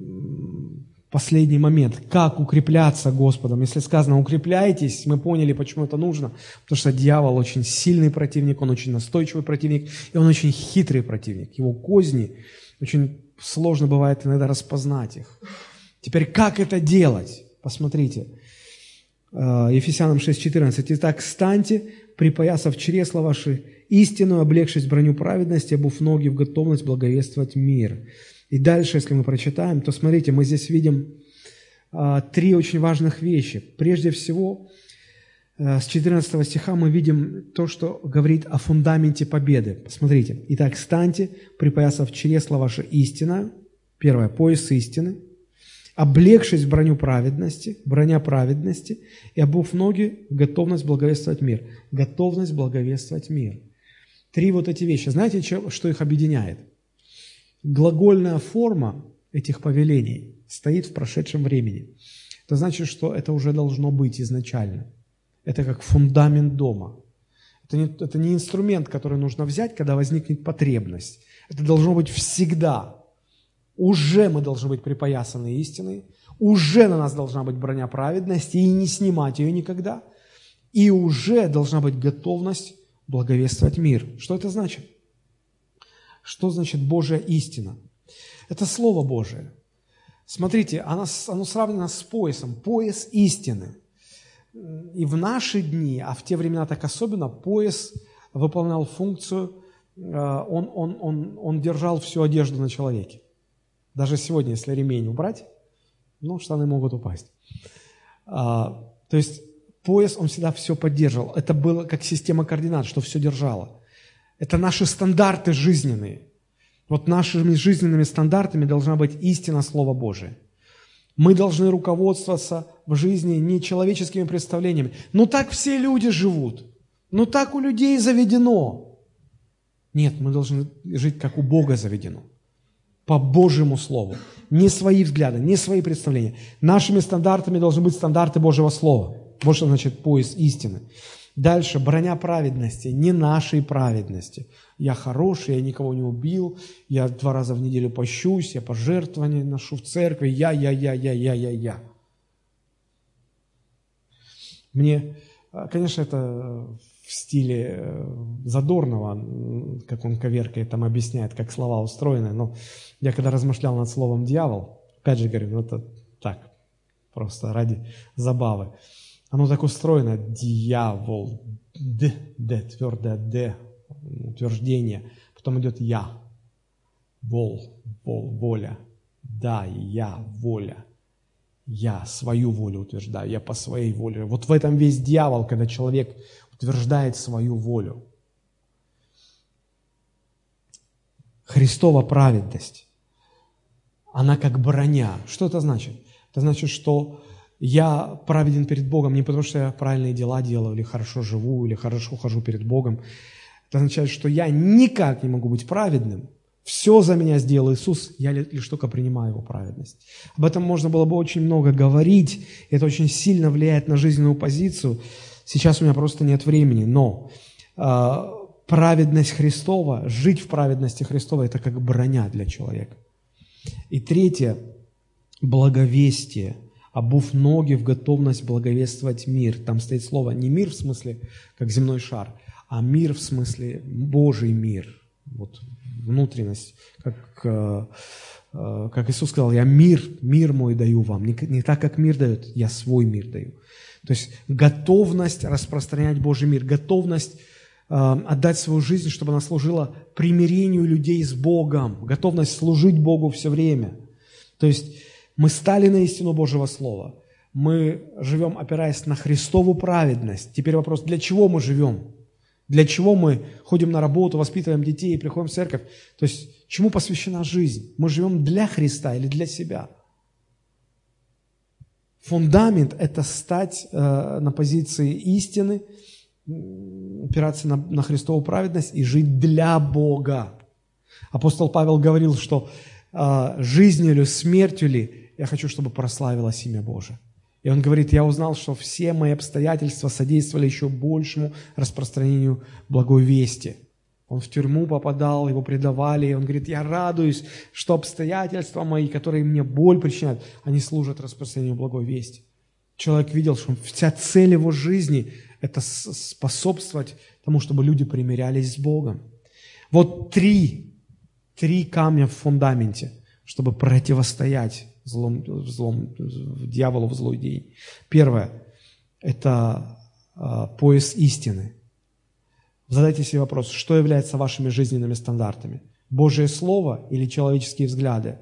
[SPEAKER 1] последний момент. Как укрепляться Господом? Если сказано «укрепляйтесь», мы поняли, почему это нужно. Потому что дьявол очень сильный противник, он очень настойчивый противник, и он очень хитрый противник. Его козни, очень сложно бывает иногда распознать их. Теперь как это делать? Посмотрите. Э, Ефесянам 6.14. «Итак, станьте, припоясав чресла ваши, истину, облегшись броню праведности, обув ноги в готовность благовествовать мир». И дальше, если мы прочитаем, то смотрите, мы здесь видим а, три очень важных вещи. Прежде всего, э, с 14 стиха мы видим то, что говорит о фундаменте победы. Посмотрите. «Итак, станьте, припоясав чресло ваше истина». Первое, пояс истины. «Облегшись в броню праведности, броня праведности, и обув ноги готовность благовествовать мир». Готовность благовествовать мир. Три вот эти вещи. Знаете, что их объединяет? Глагольная форма этих повелений стоит в прошедшем времени. Это значит, что это уже должно быть изначально. Это как фундамент дома. Это не, это не инструмент, который нужно взять, когда возникнет потребность. Это должно быть всегда. Уже мы должны быть припоясаны истиной, уже на нас должна быть броня праведности, и не снимать ее никогда. И уже должна быть готовность благовествовать мир. Что это значит? Что значит Божья истина? Это Слово Божие. Смотрите, оно, оно сравнено с поясом. Пояс истины. И в наши дни, а в те времена так особенно, пояс выполнял функцию, э, он, он, он, он держал всю одежду на человеке. Даже сегодня, если ремень убрать, ну, штаны могут упасть. А, то есть пояс, он всегда все поддерживал. Это было как система координат, что все держало. Это наши стандарты жизненные. Вот нашими жизненными стандартами должна быть истина Слова Божия. Мы должны руководствоваться в жизни не человеческими представлениями. Ну так все люди живут. Ну так у людей заведено. Нет, мы должны жить, как у Бога заведено. По Божьему Слову. Не свои взгляды, не свои представления. Нашими стандартами должны быть стандарты Божьего Слова. Вот что значит пояс истины. Дальше, броня праведности, не нашей праведности. Я хороший, я никого не убил, я два раза в неделю пощусь, я пожертвования ношу в церкви, я, я, я, я, я, я, я. Мне, а, конечно, это в стиле э, Задорнова, как он коверкает, там объясняет, как слова устроены, но я когда размышлял над словом «дьявол», опять же говорю, ну это так, просто ради забавы, оно так устроено, дьявол, д, д, твердое д, утверждение. Потом идет я, вол, вол, воля, да, я, воля. Я свою волю утверждаю, я по своей воле. Вот в этом весь дьявол, когда человек утверждает свою волю. Христова праведность, она как броня. Что это значит? Это значит, что я праведен перед Богом не потому, что я правильные дела делаю, или хорошо живу, или хорошо хожу перед Богом. Это означает, что я никак не могу быть праведным. Все за меня сделал Иисус, я лишь только принимаю Его праведность. Об этом можно было бы очень много говорить, это очень сильно влияет на жизненную позицию. Сейчас у меня просто нет времени, но э, праведность Христова, жить в праведности Христова, это как броня для человека. И третье, благовестие – обув ноги в готовность благовествовать мир. Там стоит слово не мир в смысле, как земной шар, а мир в смысле Божий мир. Вот внутренность, как, э, э, как Иисус сказал, я мир, мир мой даю вам. Не, не так, как мир дает, я свой мир даю. То есть готовность распространять Божий мир, готовность э, отдать свою жизнь, чтобы она служила примирению людей с Богом, готовность служить Богу все время. То есть мы стали на истину Божьего Слова. Мы живем, опираясь на Христову праведность. Теперь вопрос, для чего мы живем? Для чего мы ходим на работу, воспитываем детей и приходим в церковь? То есть, чему посвящена жизнь? Мы живем для Христа или для себя? Фундамент – это стать э, на позиции истины, опираться на, на Христову праведность и жить для Бога. Апостол Павел говорил, что э, жизнью или смертью ли я хочу, чтобы прославилось имя Божие. И он говорит, я узнал, что все мои обстоятельства содействовали еще большему распространению благой вести. Он в тюрьму попадал, его предавали, и он говорит, я радуюсь, что обстоятельства мои, которые мне боль причиняют, они служат распространению благой вести. Человек видел, что вся цель его жизни – это способствовать тому, чтобы люди примирялись с Богом. Вот три, три камня в фундаменте, чтобы противостоять злом, злом, дьяволу в злой день. Первое – это э, пояс истины. Задайте себе вопрос, что является вашими жизненными стандартами? Божье Слово или человеческие взгляды?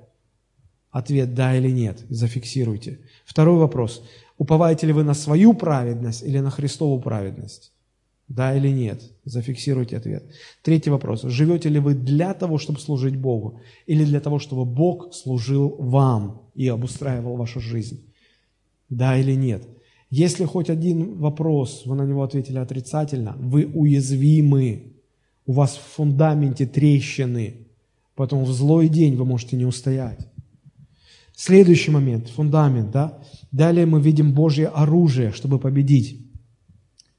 [SPEAKER 1] Ответ «да» или «нет». Зафиксируйте. Второй вопрос. Уповаете ли вы на свою праведность или на Христову праведность? Да или нет? Зафиксируйте ответ. Третий вопрос. Живете ли вы для того, чтобы служить Богу? Или для того, чтобы Бог служил вам и обустраивал вашу жизнь? Да или нет? Если хоть один вопрос, вы на него ответили отрицательно, вы уязвимы, у вас в фундаменте трещины, потом в злой день вы можете не устоять. Следующий момент, фундамент, да? Далее мы видим Божье оружие, чтобы победить.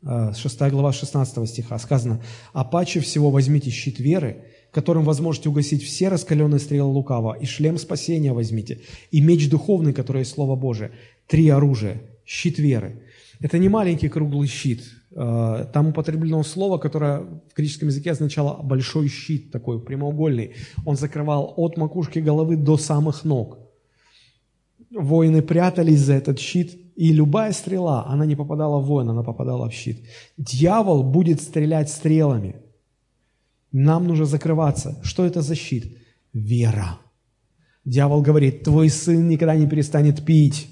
[SPEAKER 1] 6 а, глава 16 стиха сказано, «А паче всего возьмите щит веры, которым вы сможете угасить все раскаленные стрелы лукава, и шлем спасения возьмите, и меч духовный, который есть Слово Божие». Три оружия. Щит веры. Это не маленький круглый щит. А, там употреблено слово, которое в греческом языке означало большой щит, такой прямоугольный. Он закрывал от макушки головы до самых ног. Воины прятались за этот щит, и любая стрела, она не попадала в воина, она попадала в щит. Дьявол будет стрелять стрелами. Нам нужно закрываться. Что это за щит? Вера. Дьявол говорит, твой сын никогда не перестанет пить.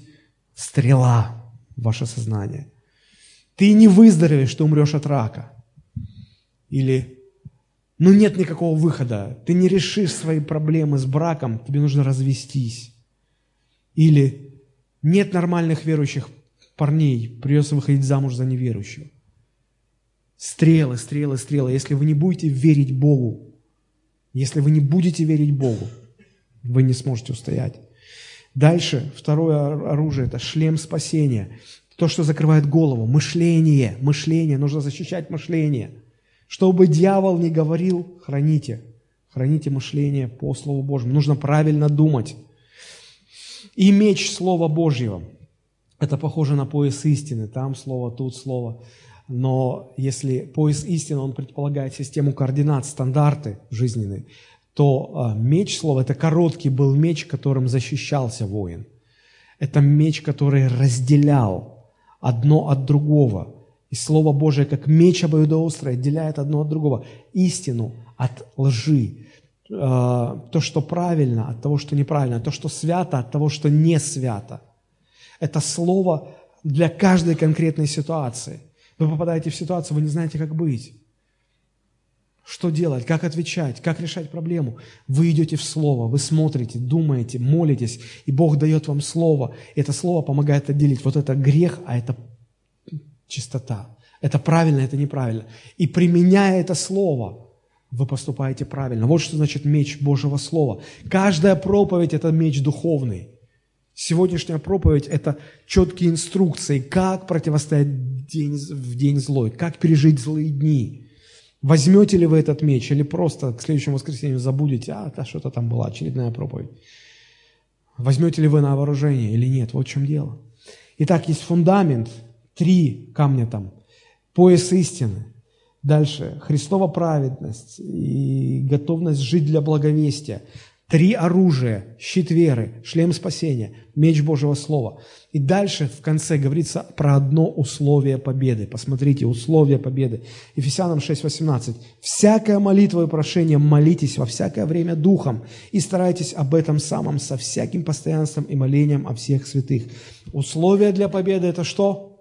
[SPEAKER 1] Стрела ваше сознание. Ты не выздоровеешь, ты умрешь от рака. Или, ну нет никакого выхода, ты не решишь свои проблемы с браком, тебе нужно развестись. Или нет нормальных верующих парней, придется выходить замуж за неверующего. Стрелы, стрелы, стрелы. Если вы не будете верить Богу, если вы не будете верить Богу, вы не сможете устоять. Дальше, второе оружие – это шлем спасения. То, что закрывает голову. Мышление, мышление. Нужно защищать мышление. Чтобы дьявол не говорил, храните. Храните мышление по Слову Божьему. Нужно правильно думать. И меч Слова Божьего. Это похоже на пояс истины. Там слово, тут слово. Но если пояс истины, он предполагает систему координат, стандарты жизненные, то а, меч слова – это короткий был меч, которым защищался воин. Это меч, который разделял одно от другого. И Слово Божие, как меч обоюдоострый, отделяет одно от другого. Истину от лжи. Э, то, что правильно, от того, что неправильно, то, что свято, от того, что не свято. Это слово для каждой конкретной ситуации. Вы попадаете в ситуацию, вы не знаете, как быть. Что делать, как отвечать, как решать проблему. Вы идете в Слово, вы смотрите, думаете, молитесь, и Бог дает вам Слово. И это Слово помогает отделить вот это грех, а это чистота. Это правильно, это неправильно. И применяя это Слово, вы поступаете правильно. Вот что значит меч Божьего Слова. Каждая проповедь – это меч духовный. Сегодняшняя проповедь – это четкие инструкции, как противостоять день, в день злой, как пережить злые дни. Возьмете ли вы этот меч или просто к следующему воскресенью забудете, а, да, что-то там была, очередная проповедь. Возьмете ли вы на вооружение или нет, вот в чем дело. Итак, есть фундамент, три камня там, пояс истины, Дальше. Христова праведность и готовность жить для благовестия. Три оружия. Щит веры, шлем спасения, меч Божьего Слова. И дальше в конце говорится про одно условие победы. Посмотрите, условие победы. Ефесянам 6.18. «Всякая молитва и прошение молитесь во всякое время Духом и старайтесь об этом самом со всяким постоянством и молением о всех святых». Условие для победы – это что?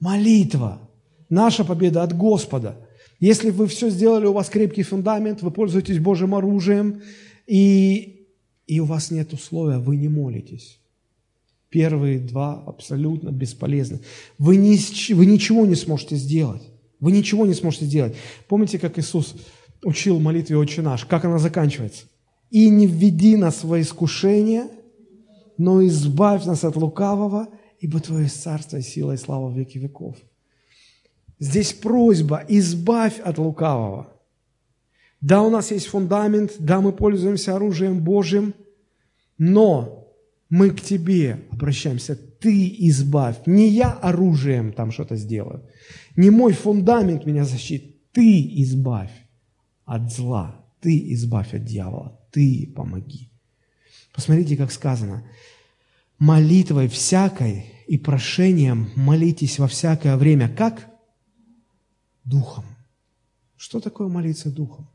[SPEAKER 1] Молитва. Наша победа от Господа. Если вы все сделали, у вас крепкий фундамент, вы пользуетесь Божьим оружием, и, и у вас нет условия, вы не молитесь. Первые два абсолютно бесполезны. Вы, не, вы ничего не сможете сделать. Вы ничего не сможете сделать. Помните, как Иисус учил молитве «Отче наш»? Как она заканчивается? «И не введи нас во искушение, но избавь нас от лукавого, ибо Твое царство и сила и слава в веки веков». Здесь просьба, избавь от лукавого. Да, у нас есть фундамент, да, мы пользуемся оружием Божьим, но мы к Тебе обращаемся, Ты избавь. Не я оружием там что-то сделаю, не мой фундамент меня защитит, Ты избавь от зла, Ты избавь от дьявола, Ты помоги. Посмотрите, как сказано, молитвой всякой и прошением молитесь во всякое время. Как? Духом. Что такое молиться Духом?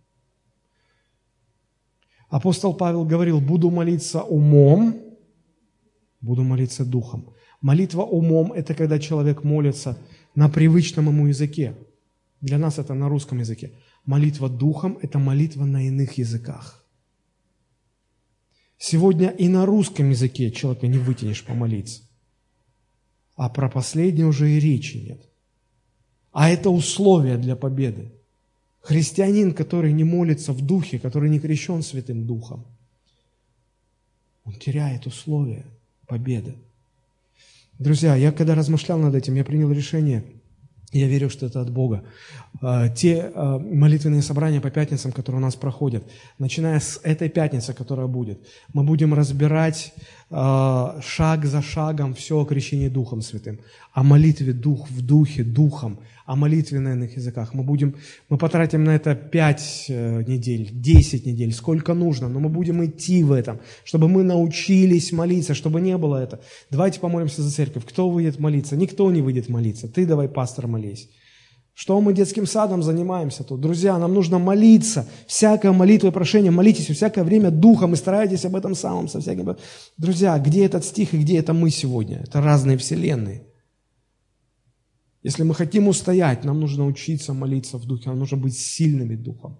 [SPEAKER 1] Апостол Павел говорил, буду молиться умом, буду молиться духом. Молитва умом – это когда человек молится на привычном ему языке. Для нас это на русском языке. Молитва духом – это молитва на иных языках. Сегодня и на русском языке человека не вытянешь помолиться. А про последнее уже и речи нет. А это условие для победы. Христианин, который не молится в духе, который не крещен Святым Духом, он теряет условия победы. Друзья, я когда размышлял над этим, я принял решение – я верю, что это от Бога. А, те а, молитвенные собрания по пятницам, которые у нас проходят, начиная с этой пятницы, которая будет, мы будем разбирать шаг за шагом все о крещении Духом Святым, о молитве Дух в Духе, Духом, о молитве на иных языках. Мы, будем, мы потратим на это 5 э, недель, 10 недель, сколько нужно, но мы будем идти в этом, чтобы мы научились молиться, чтобы не было это. Давайте помолимся за церковь. Кто выйдет молиться? Никто не выйдет молиться. Ты давай, пастор, молись. Что мы детским садом занимаемся тут? Друзья, нам нужно молиться. Всякая молитва и прошение, молитесь всякое время духом и старайтесь об этом самом со всяким... Друзья, где этот стих и где это мы сегодня? Это разные вселенные. Если мы хотим устоять, нам нужно учиться молиться в Духе, нам нужно быть сильными Духом.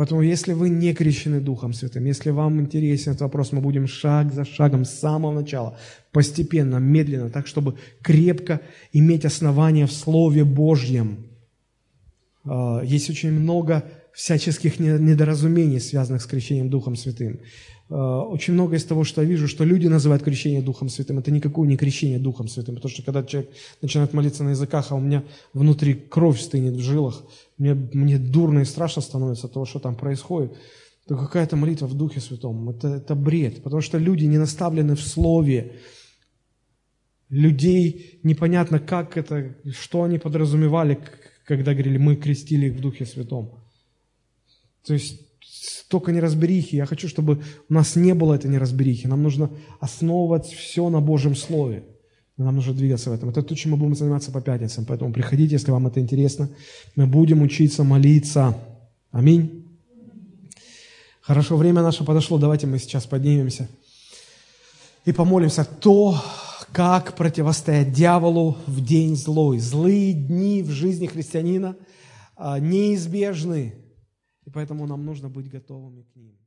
[SPEAKER 1] Поэтому, если вы не крещены Духом Святым, если вам интересен этот вопрос, мы будем шаг за шагом с самого начала, постепенно, медленно, так, чтобы крепко иметь основание в Слове Божьем. А, есть очень много всяческих недоразумений, связанных с крещением Духом Святым. Э, очень много из того, что я вижу, что люди называют крещение Духом Святым, это никакое не крещение Духом Святым, потому что когда человек начинает молиться на языках, а у меня внутри кровь стынет в жилах, мне, мне дурно и страшно становится от того, что там происходит, то какая-то молитва в Духе Святом, это, это бред, потому что люди не наставлены в Слове, людей непонятно, как это, что они подразумевали, когда говорили, мы крестили их в Духе Святом. То есть столько неразберихи. Я хочу, чтобы у нас не было этой неразберихи. Нам нужно основывать все на Божьем Слове. Нам нужно двигаться в этом. Это то, чем мы будем заниматься по пятницам. Поэтому приходите, если вам это интересно. Мы будем учиться молиться. Аминь. Хорошо, время наше подошло. Давайте мы сейчас поднимемся и помолимся. То, как противостоять дьяволу в день злой. Злые дни в жизни христианина а, неизбежны. И поэтому нам нужно быть готовыми к ним.